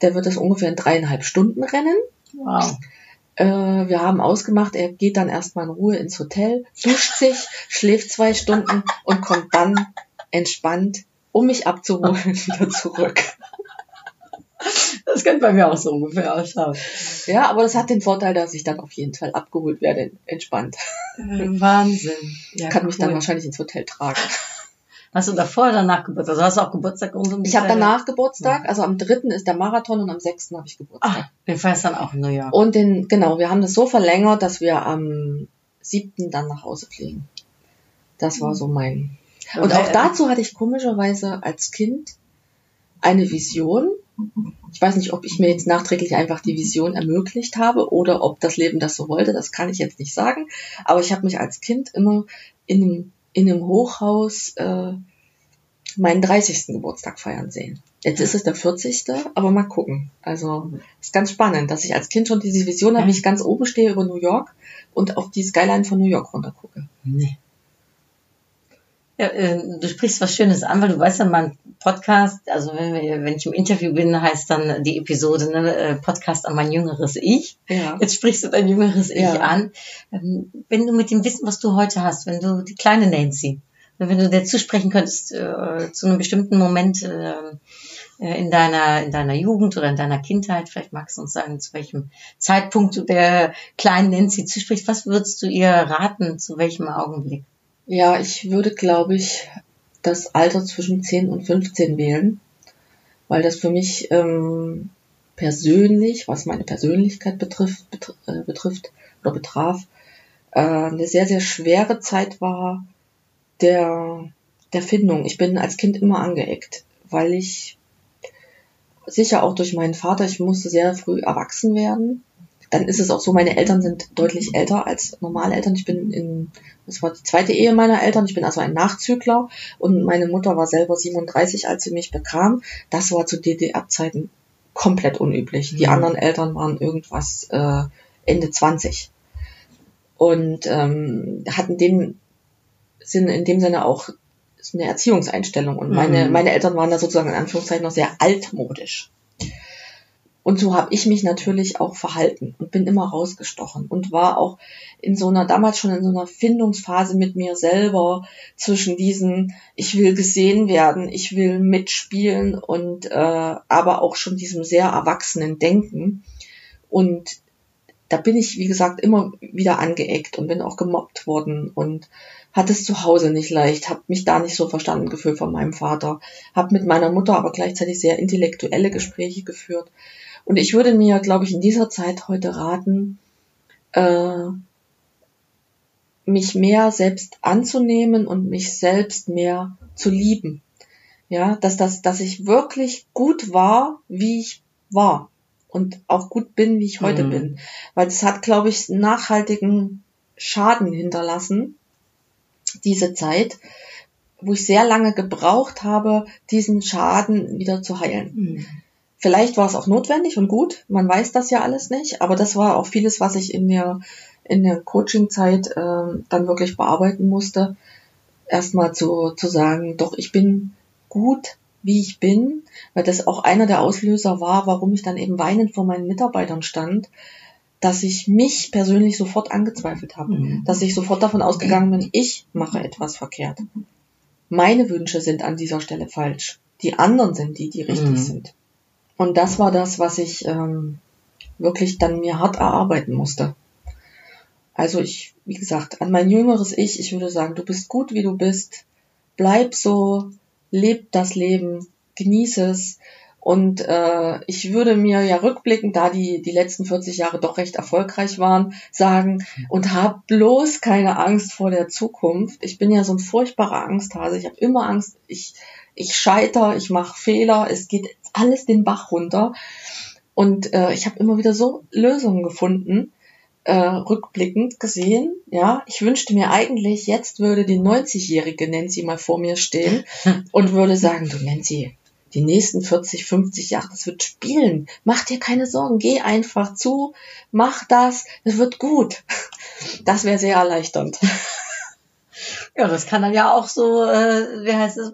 der wird das ungefähr in dreieinhalb Stunden rennen. Wow. Äh, wir haben ausgemacht, er geht dann erstmal in Ruhe ins Hotel, duscht sich, schläft zwei Stunden und kommt dann entspannt, um mich abzuholen, [laughs] wieder zurück. Das könnte bei mir auch so ungefähr. Ja, aber das hat den Vorteil, dass ich dann auf jeden Fall abgeholt werde, entspannt. Wahnsinn. Ja, Kann mich dann cool. wahrscheinlich ins Hotel tragen. Hast du davor oder danach Geburtstag? Also hast du auch Geburtstag um die Ich habe danach Geburtstag, also am dritten ist der Marathon und am sechsten habe ich Geburtstag. Ah, den feierst dann auch in New York. Und den, genau, wir haben das so verlängert, dass wir am siebten dann nach Hause fliegen. Das war so mein. Und auch dazu hatte ich komischerweise als Kind eine Vision. Ich weiß nicht, ob ich mir jetzt nachträglich einfach die Vision ermöglicht habe oder ob das Leben das so wollte. Das kann ich jetzt nicht sagen. Aber ich habe mich als Kind immer in einem, in einem Hochhaus äh, meinen 30. Geburtstag feiern sehen. Jetzt ist es der 40. Aber mal gucken. Also ist ganz spannend, dass ich als Kind schon diese Vision habe, wie ich ganz oben stehe über New York und auf die Skyline von New York runter gucke. Nee. Ja, äh, du sprichst was Schönes an, weil du weißt ja, mein Podcast, also wenn, wir, wenn ich im Interview bin, heißt dann die Episode ne, äh, Podcast an mein jüngeres Ich. Ja. Jetzt sprichst du dein jüngeres Ich Ja. an. Ähm, Wenn du mit dem Wissen, was du heute hast, wenn du die kleine Nancy, wenn du dir zusprechen könntest äh, zu einem bestimmten Moment äh, äh, in deiner in deiner Jugend oder in deiner Kindheit, vielleicht magst du uns sagen, zu welchem Zeitpunkt du der kleinen Nancy zusprichst, was würdest du ihr raten, zu welchem Augenblick? Ja, ich würde, glaube ich, das Alter zwischen 10 und 15 wählen, weil das für mich ähm, persönlich, was meine Persönlichkeit betrifft, betr äh, betrifft oder betraf, äh, eine sehr, sehr schwere Zeit war der, der Findung. Ich bin als Kind immer angeeckt, weil ich sicher auch durch meinen Vater, ich musste sehr früh erwachsen werden. Dann ist es auch so, meine Eltern sind deutlich älter als normale Eltern. Ich bin in, das war die zweite Ehe meiner Eltern. Ich bin also ein Nachzügler und meine Mutter war selber 37, als sie mich bekam. Das war zu DDR-Zeiten komplett unüblich. Die Mhm. anderen Eltern waren irgendwas äh, Ende 20 und ähm, hatten dem Sinn in dem Sinne auch eine Erziehungseinstellung und meine Mhm. meine Eltern waren da sozusagen in Anführungszeichen noch sehr altmodisch. Und so habe ich mich natürlich auch verhalten und bin immer rausgestochen und war auch in so einer, damals schon in so einer Findungsphase mit mir selber zwischen diesen, ich will gesehen werden, ich will mitspielen und äh, aber auch schon diesem sehr erwachsenen Denken. Und da bin ich, wie gesagt, immer wieder angeeckt und bin auch gemobbt worden und hatte es zu Hause nicht leicht, habe mich da nicht so verstanden gefühlt von meinem Vater, habe mit meiner Mutter aber gleichzeitig sehr intellektuelle Gespräche geführt. Und ich würde mir, glaube ich, in dieser Zeit heute raten, äh, mich mehr selbst anzunehmen und mich selbst mehr zu lieben. Ja, dass das, dass ich wirklich gut war, wie ich war und auch gut bin, wie ich heute Mhm. bin. Weil das hat, glaube ich, nachhaltigen Schaden hinterlassen, diese Zeit, wo ich sehr lange gebraucht habe, diesen Schaden wieder zu heilen. Mhm. Vielleicht war es auch notwendig und gut, man weiß das ja alles nicht, aber das war auch vieles, was ich in der, in der Coaching-Zeit ähm, dann wirklich bearbeiten musste. Erstmal zu, zu sagen, doch, ich bin gut, wie ich bin, weil das auch einer der Auslöser war, warum ich dann eben weinend vor meinen Mitarbeitern stand, dass ich mich persönlich sofort angezweifelt habe, Mhm. dass ich sofort davon ausgegangen bin, ich mache etwas verkehrt. Meine Wünsche sind an dieser Stelle falsch. Die anderen sind die, die richtig Mhm. sind. Und das war das, was ich ähm, wirklich dann mir hart erarbeiten musste. Also ich, wie gesagt, an mein jüngeres Ich, ich würde sagen, du bist gut, wie du bist. Bleib so, leb das Leben, genieß es. Und äh, ich würde mir ja rückblickend, da die, die letzten 40 Jahre doch recht erfolgreich waren, sagen, und hab bloß keine Angst vor der Zukunft. Ich bin ja so ein furchtbarer Angsthase. Ich habe immer Angst, ich, ich scheiter, ich mache Fehler, es geht alles den Bach runter. Und äh, ich habe immer wieder so Lösungen gefunden, äh, rückblickend gesehen. Ja, ich wünschte mir eigentlich, jetzt würde die 90-jährige Nancy mal vor mir stehen [laughs] und würde sagen, du Nancy, die nächsten 40, 50 Jahre, das wird spielen. Mach dir keine Sorgen, geh einfach zu, mach das, das wird gut. Das wäre sehr erleichternd. [laughs] Ja, das kann dann ja auch so, äh, wie heißt es,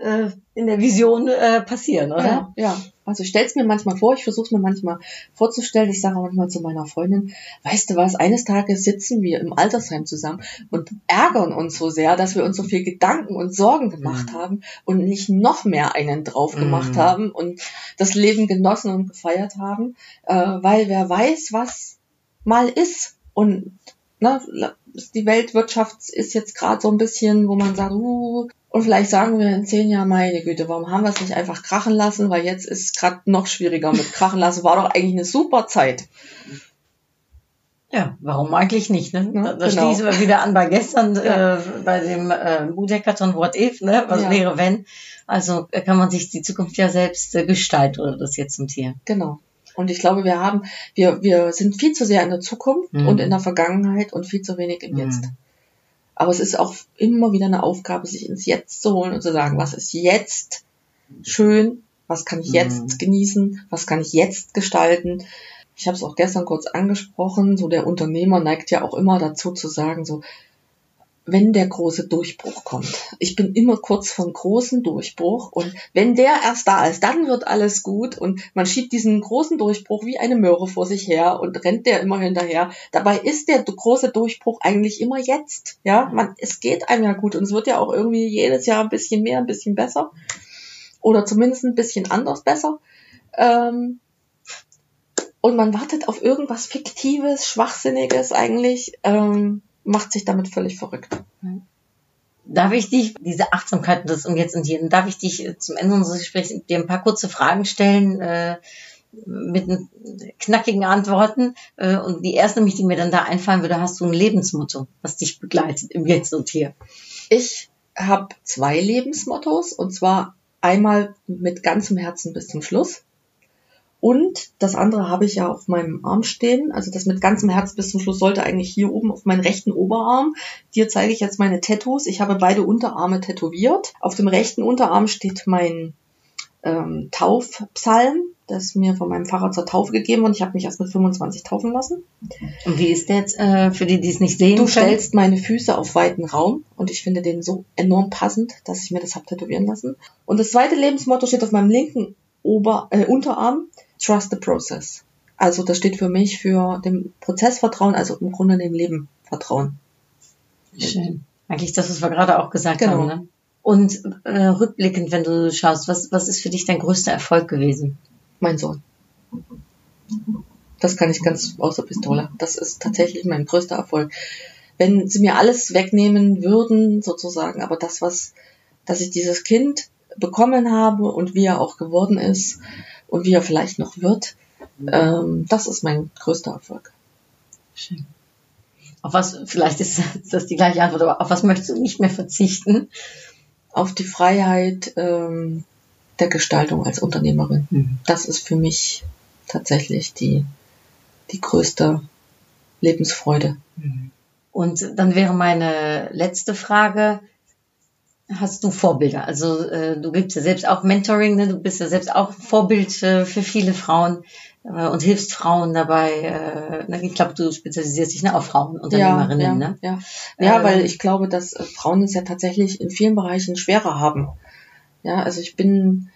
äh, in der Vision äh, passieren, oder? Ja, ja. Also ich stell's mir manchmal vor, ich versuche es mir manchmal vorzustellen. Ich sage auch manchmal zu meiner Freundin, weißt du was, eines Tages sitzen wir im Altersheim zusammen und ärgern uns so sehr, dass wir uns so viel Gedanken und Sorgen gemacht Mhm. haben und nicht noch mehr einen drauf gemacht Mhm. haben und das Leben genossen und gefeiert haben, äh, weil wer weiß, was mal ist. Und ne, die Weltwirtschaft ist jetzt gerade so ein bisschen, wo man sagt, uh, und vielleicht sagen wir in zehn Jahren, meine Güte, warum haben wir es nicht einfach krachen lassen? Weil jetzt ist es gerade noch schwieriger mit krachen lassen. War doch eigentlich eine super Zeit. Ja, warum eigentlich nicht? Ne? Da, da genau. schließen wir wieder an bei gestern [laughs] Ja. äh, bei dem äh, Mood-Hackathon What If, ne? Was Ja. wäre wenn? Also äh, kann man sich die Zukunft ja selbst äh, gestalten oder das jetzt und hier. Genau. Und ich glaube, wir haben, wir, wir sind viel zu sehr in der Zukunft Mhm. und in der Vergangenheit und viel zu wenig im Mhm. Aber es ist auch immer wieder eine Aufgabe, sich ins Jetzt zu holen und zu sagen, was ist jetzt schön, was kann ich jetzt Mhm. genießen, was kann ich jetzt gestalten. Ich habe es auch gestern kurz angesprochen, so der Unternehmer neigt ja auch immer dazu zu sagen, so wenn der große Durchbruch kommt. Ich bin immer kurz vom großen Durchbruch und wenn der erst da ist, dann wird alles gut und man schiebt diesen großen Durchbruch wie eine Möhre vor sich her und rennt der immer hinterher. Dabei ist der große Durchbruch eigentlich immer jetzt. Ja, man, es geht einem ja gut und es wird ja auch irgendwie jedes Jahr ein bisschen mehr, ein bisschen besser oder zumindest ein bisschen anders besser. Ähm, und man wartet auf irgendwas Fiktives, Schwachsinniges eigentlich, ähm, macht sich damit völlig verrückt. Darf ich dich, diese Achtsamkeit, das und jetzt und hier, darf ich dich äh, zum Ende unseres Gesprächs dir ein paar kurze Fragen stellen, äh, mit knackigen Antworten. Äh, und die erste, nämlich, die mir dann da einfallen würde, hast du ein Lebensmotto, was dich begleitet im Jetzt und hier. Ich habe zwei Lebensmottos und zwar einmal mit ganzem Herzen bis zum Schluss. Und das andere habe ich ja auf meinem Arm stehen. Also das mit ganzem Herzen bis zum Schluss sollte eigentlich hier oben auf meinen rechten Oberarm. Dir zeige ich jetzt meine Tattoos. Ich habe beide Unterarme tätowiert. Auf dem rechten Unterarm steht mein ähm, Taufpsalm. Das ist mir von meinem Pfarrer zur Taufe gegeben und ich habe mich erst mit 25 taufen lassen. Und wie ist der jetzt, äh, für die, die es nicht sehen Du stellst meine Füße auf weiten Raum und ich finde den so enorm passend, dass ich mir das hab tätowieren lassen. Und das zweite Lebensmotto steht auf meinem linken Ober äh, Unterarm, Trust the Process. Also das steht für mich für den Prozess Vertrauen, also im Grunde dem Leben Vertrauen. Schön. Eigentlich das, was wir gerade auch gesagt Genau. haben. Ne? Und äh, rückblickend, wenn du schaust, was, was ist für dich dein größter Erfolg gewesen? Mein Sohn. Das kann ich ganz aus der Pistole. Das ist tatsächlich mein größter Erfolg. Wenn sie mir alles wegnehmen würden, sozusagen, aber das, was, dass ich dieses Kind bekommen habe und wie er auch geworden ist und wie er vielleicht noch wird, ähm, das ist mein größter Erfolg. Schön. Auf was, vielleicht ist das die gleiche Antwort, aber auf was möchtest du nicht mehr verzichten? Auf die Freiheit ähm, der Gestaltung als Unternehmerin. Mhm. Das ist für mich tatsächlich die, die größte Lebensfreude. Und dann wäre meine letzte Frage, hast du Vorbilder? Also äh, du gibst ja selbst auch Mentoring, ne? du bist ja selbst auch Vorbild äh, für viele Frauen äh, und hilfst Frauen dabei. Äh, na, ich glaube, du spezialisierst dich ne, auf Frauenunternehmerinnen. ja, ne? ja. ja, Ähm, weil ich glaube, dass äh, Frauen es ja tatsächlich in vielen Bereichen schwerer haben. Ja, also ich bin,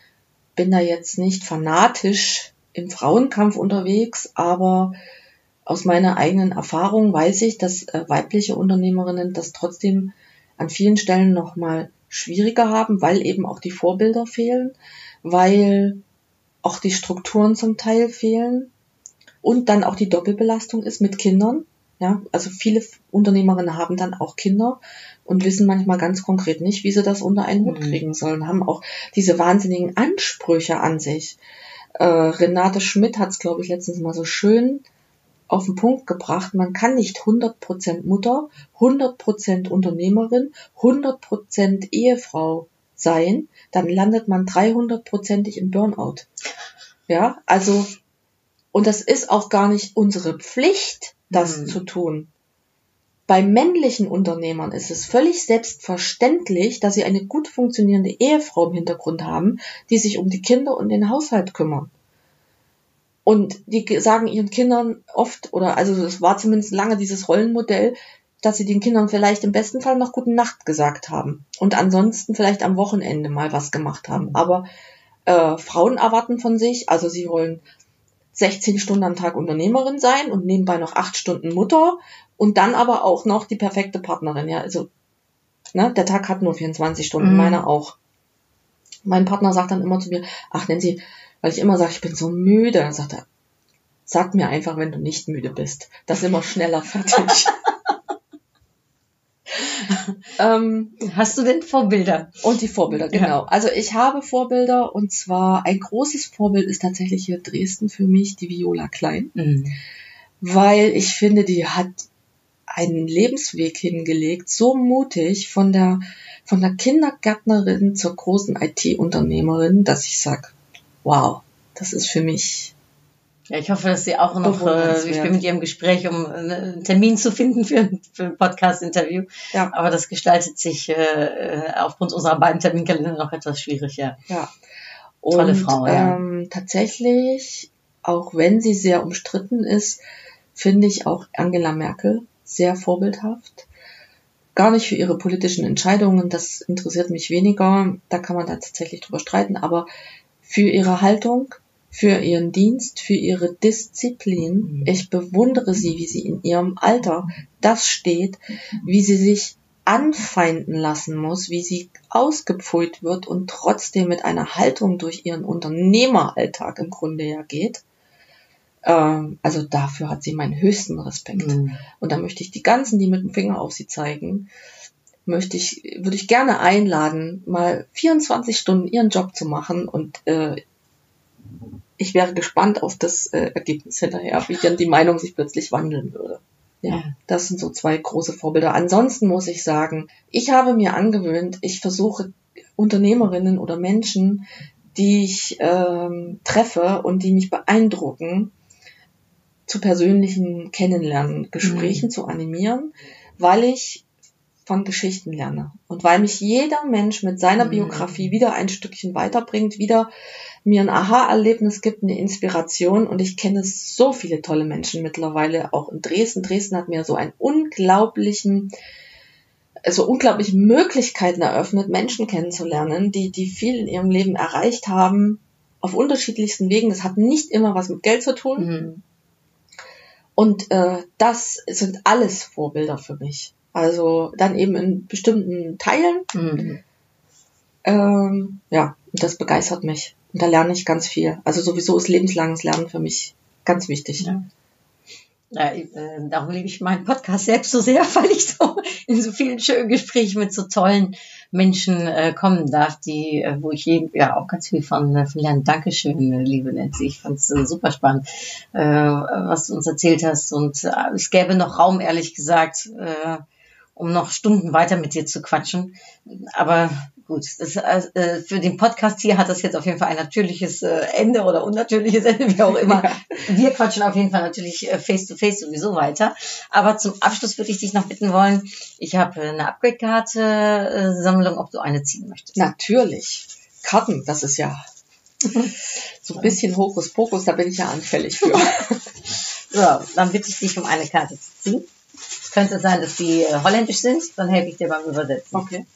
bin da jetzt nicht fanatisch im Frauenkampf unterwegs, aber aus meiner eigenen Erfahrung weiß ich, dass äh, weibliche Unternehmerinnen das trotzdem an vielen Stellen nochmal schwieriger haben, weil eben auch die Vorbilder fehlen, weil auch die Strukturen zum Teil fehlen und dann auch die Doppelbelastung ist mit Kindern. Ja, also viele Unternehmerinnen haben dann auch Kinder und wissen manchmal ganz konkret nicht, wie sie das unter einen Hut Mhm. kriegen sollen, haben auch diese wahnsinnigen Ansprüche an sich. Äh, Renate Schmidt hat es, glaube ich, letztens mal so schön auf den Punkt gebracht. Man kann nicht 100% Mutter, 100% Unternehmerin, 100% Ehefrau sein, dann landet man 300%ig im Burnout. Ja, also, und das ist auch gar nicht unsere Pflicht, das Hm. zu tun. Bei männlichen Unternehmern ist es völlig selbstverständlich, dass sie eine gut funktionierende Ehefrau im Hintergrund haben, die sich um die Kinder und den Haushalt kümmern. Und die ge- sagen ihren Kindern oft, oder also es war zumindest lange dieses Rollenmodell, dass sie den Kindern vielleicht im besten Fall noch gute Nacht gesagt haben und ansonsten vielleicht am Wochenende mal was gemacht haben. Aber äh, Frauen erwarten von sich, also sie wollen 16 Stunden am Tag Unternehmerin sein und nebenbei noch 8 Stunden Mutter und dann aber auch noch die perfekte Partnerin. Ja, also ne, der Tag hat nur 24 Stunden, Mhm. meiner auch. Mein Partner sagt dann immer zu mir, ach Nancy, weil ich immer sage, ich bin so müde, dann sagt er, sag mir einfach, wenn du nicht müde bist. Das sind wir schneller fertig. [laughs] ähm, Hast du denn Vorbilder? und die Vorbilder, Ja. genau. Also ich habe Vorbilder und zwar ein großes Vorbild ist tatsächlich hier Dresden für mich, die Viola Klein, Mhm. weil ich finde, die hat einen Lebensweg hingelegt, so mutig von der von der Kindergärtnerin zur großen IT-Unternehmerin, dass ich sag, wow, das ist für mich Ja, ich hoffe, dass sie auch noch, äh, ich bin mit ihr im Gespräch, um einen Termin zu finden für, für ein Podcast-Interview. Ja. Aber das gestaltet sich äh, aufgrund unserer beiden Terminkalender noch etwas schwierig, ja. Ja. Tolle und, Frau, ja. Ähm, tatsächlich, auch wenn sie sehr umstritten ist, finde ich auch Angela Merkel sehr vorbildhaft. Gar nicht für ihre politischen Entscheidungen, das interessiert mich weniger, da kann man da tatsächlich drüber streiten, aber für ihre Haltung, für ihren Dienst, für ihre Disziplin. Mhm. Ich bewundere sie, wie sie in ihrem Alter das steht, wie sie sich anfeinden lassen muss, wie sie ausgepfult wird und trotzdem mit einer Haltung durch ihren Unternehmeralltag im Grunde ja geht. Ähm, also dafür hat sie meinen höchsten Respekt. Mhm. Und da möchte ich die ganzen, die mit dem Finger auf sie zeigen, möchte ich, würde ich gerne einladen, mal 24 Stunden ihren Job zu machen und äh, ich wäre gespannt auf das äh, Ergebnis hinterher, wie dann die Meinung sich plötzlich wandeln würde. Ja, das sind so zwei große Vorbilder. Ansonsten muss ich sagen, ich habe mir angewöhnt, ich versuche Unternehmerinnen oder Menschen, die ich ähm, treffe und die mich beeindrucken, zu persönlichen Kennenlernen, Gesprächen zu animieren, weil ich von Geschichten lerne und weil mich jeder Mensch mit seiner Mhm. Biografie wieder ein Stückchen weiterbringt, wieder mir ein Aha-Erlebnis gibt, eine Inspiration und ich kenne so viele tolle Menschen mittlerweile, auch in Dresden. Dresden hat mir so einen unglaublichen, so unglaubliche Möglichkeiten eröffnet, Menschen kennenzulernen, die, die viel in ihrem Leben erreicht haben, auf unterschiedlichsten Wegen. Das hat nicht immer was mit Geld zu tun. Mhm. Und äh, das sind alles Vorbilder für mich. Also dann eben in bestimmten Teilen. Mhm. Ähm, ja, und das begeistert mich. Und da lerne ich ganz viel. Also sowieso ist lebenslanges Lernen für mich ganz wichtig. Ja. Ja, äh, darum liebe ich meinen Podcast selbst so sehr, [laughs] weil ich so in so vielen schönen Gesprächen mit so tollen Menschen äh, kommen darf, die, äh, wo ich jeden, ja auch ganz viel von, äh, von lernen. Dankeschön, äh, liebe Nancy. Ich fand es äh, super spannend, was du uns erzählt hast. Und es gäbe noch Raum, ehrlich gesagt, um noch Stunden weiter mit dir zu quatschen. Aber gut, das, äh, für den Podcast hier hat das jetzt auf jeden Fall ein natürliches äh, Ende oder unnatürliches Ende, wie auch immer. [laughs] Ja. Wir quatschen auf jeden Fall natürlich äh, face to face sowieso weiter. Aber zum Abschluss würde ich dich noch bitten wollen, ich habe eine Upgrade-Karte-Sammlung, ob du eine ziehen möchtest. Natürlich. Karten, das ist ja so ein bisschen Hokuspokus, da bin ich ja anfällig für. [laughs] so, dann bitte ich dich um eine Karte zu ziehen. Es könnte sein, dass die äh, holländisch sind, dann helfe ich dir beim Übersetzen. Okay.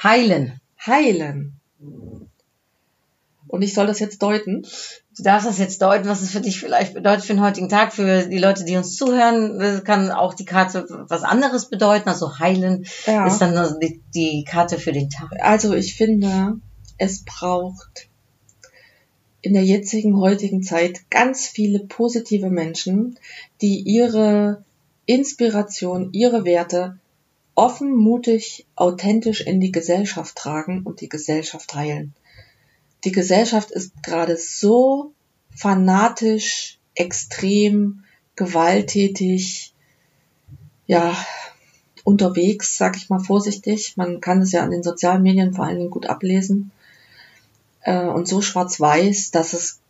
Heilen. Heilen. Und ich soll das jetzt deuten? Du darfst das jetzt deuten, was es für dich vielleicht bedeutet für den heutigen Tag, für die Leute, die uns zuhören, Das kann auch die Karte was anderes bedeuten. Also heilen Ja. ist dann die, die Karte für den Tag. Also ich finde, es braucht in der jetzigen, heutigen Zeit ganz viele positive Menschen, die ihre Inspiration, ihre Werte offen, mutig, authentisch in die Gesellschaft tragen und die Gesellschaft heilen. Die Gesellschaft ist gerade so fanatisch, extrem, gewalttätig, ja, unterwegs, sag ich mal vorsichtig. Man kann es ja an den sozialen Medien vor allen Dingen gut ablesen. Äh, und so schwarz-weiß, dass es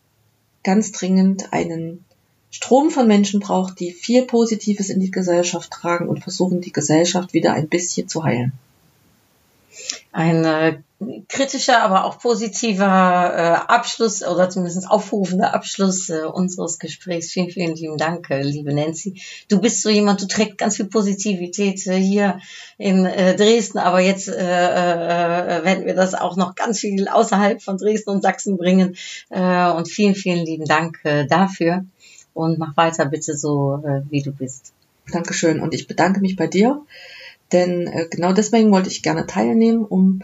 ganz dringend einen Strom von Menschen braucht, die viel Positives in die Gesellschaft tragen und versuchen, die Gesellschaft wieder ein bisschen zu heilen. Ein äh, kritischer, aber auch positiver äh, Abschluss oder zumindest aufrufender Abschluss äh, unseres Gesprächs. Vielen, vielen lieben Dank, liebe Nancy. Du bist so jemand, du trägst ganz viel Positivität hier in Dresden, aber jetzt äh, werden wir das auch noch ganz viel außerhalb von Dresden und Sachsen bringen. Und vielen, vielen lieben Dank dafür. Und mach weiter bitte so, äh, wie du bist. Dankeschön. Und ich bedanke mich bei dir, denn äh, genau deswegen wollte ich gerne teilnehmen, um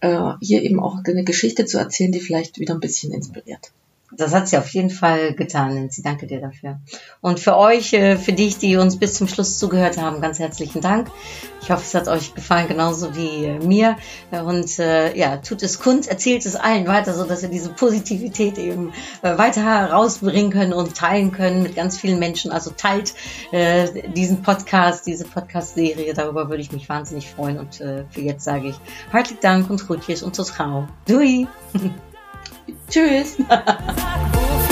äh, hier eben auch eine Geschichte zu erzählen, die vielleicht wieder ein bisschen inspiriert. Das hat sie auf jeden Fall getan, Nancy. Danke dir dafür. Und für euch, äh, für dich, die uns bis zum Schluss zugehört haben, ganz herzlichen Dank. Ich hoffe, es hat euch gefallen, genauso wie äh, mir. Und äh, ja, tut es kund, erzählt es allen weiter, so dass wir diese Positivität eben äh, weiter herausbringen können und teilen können mit ganz vielen Menschen. Also teilt äh, diesen Podcast, diese Podcast-Serie. Darüber würde ich mich wahnsinnig freuen. Und äh, für jetzt sage ich hartelijk Dank und groetjes und tot gauw. Tschüss. [laughs]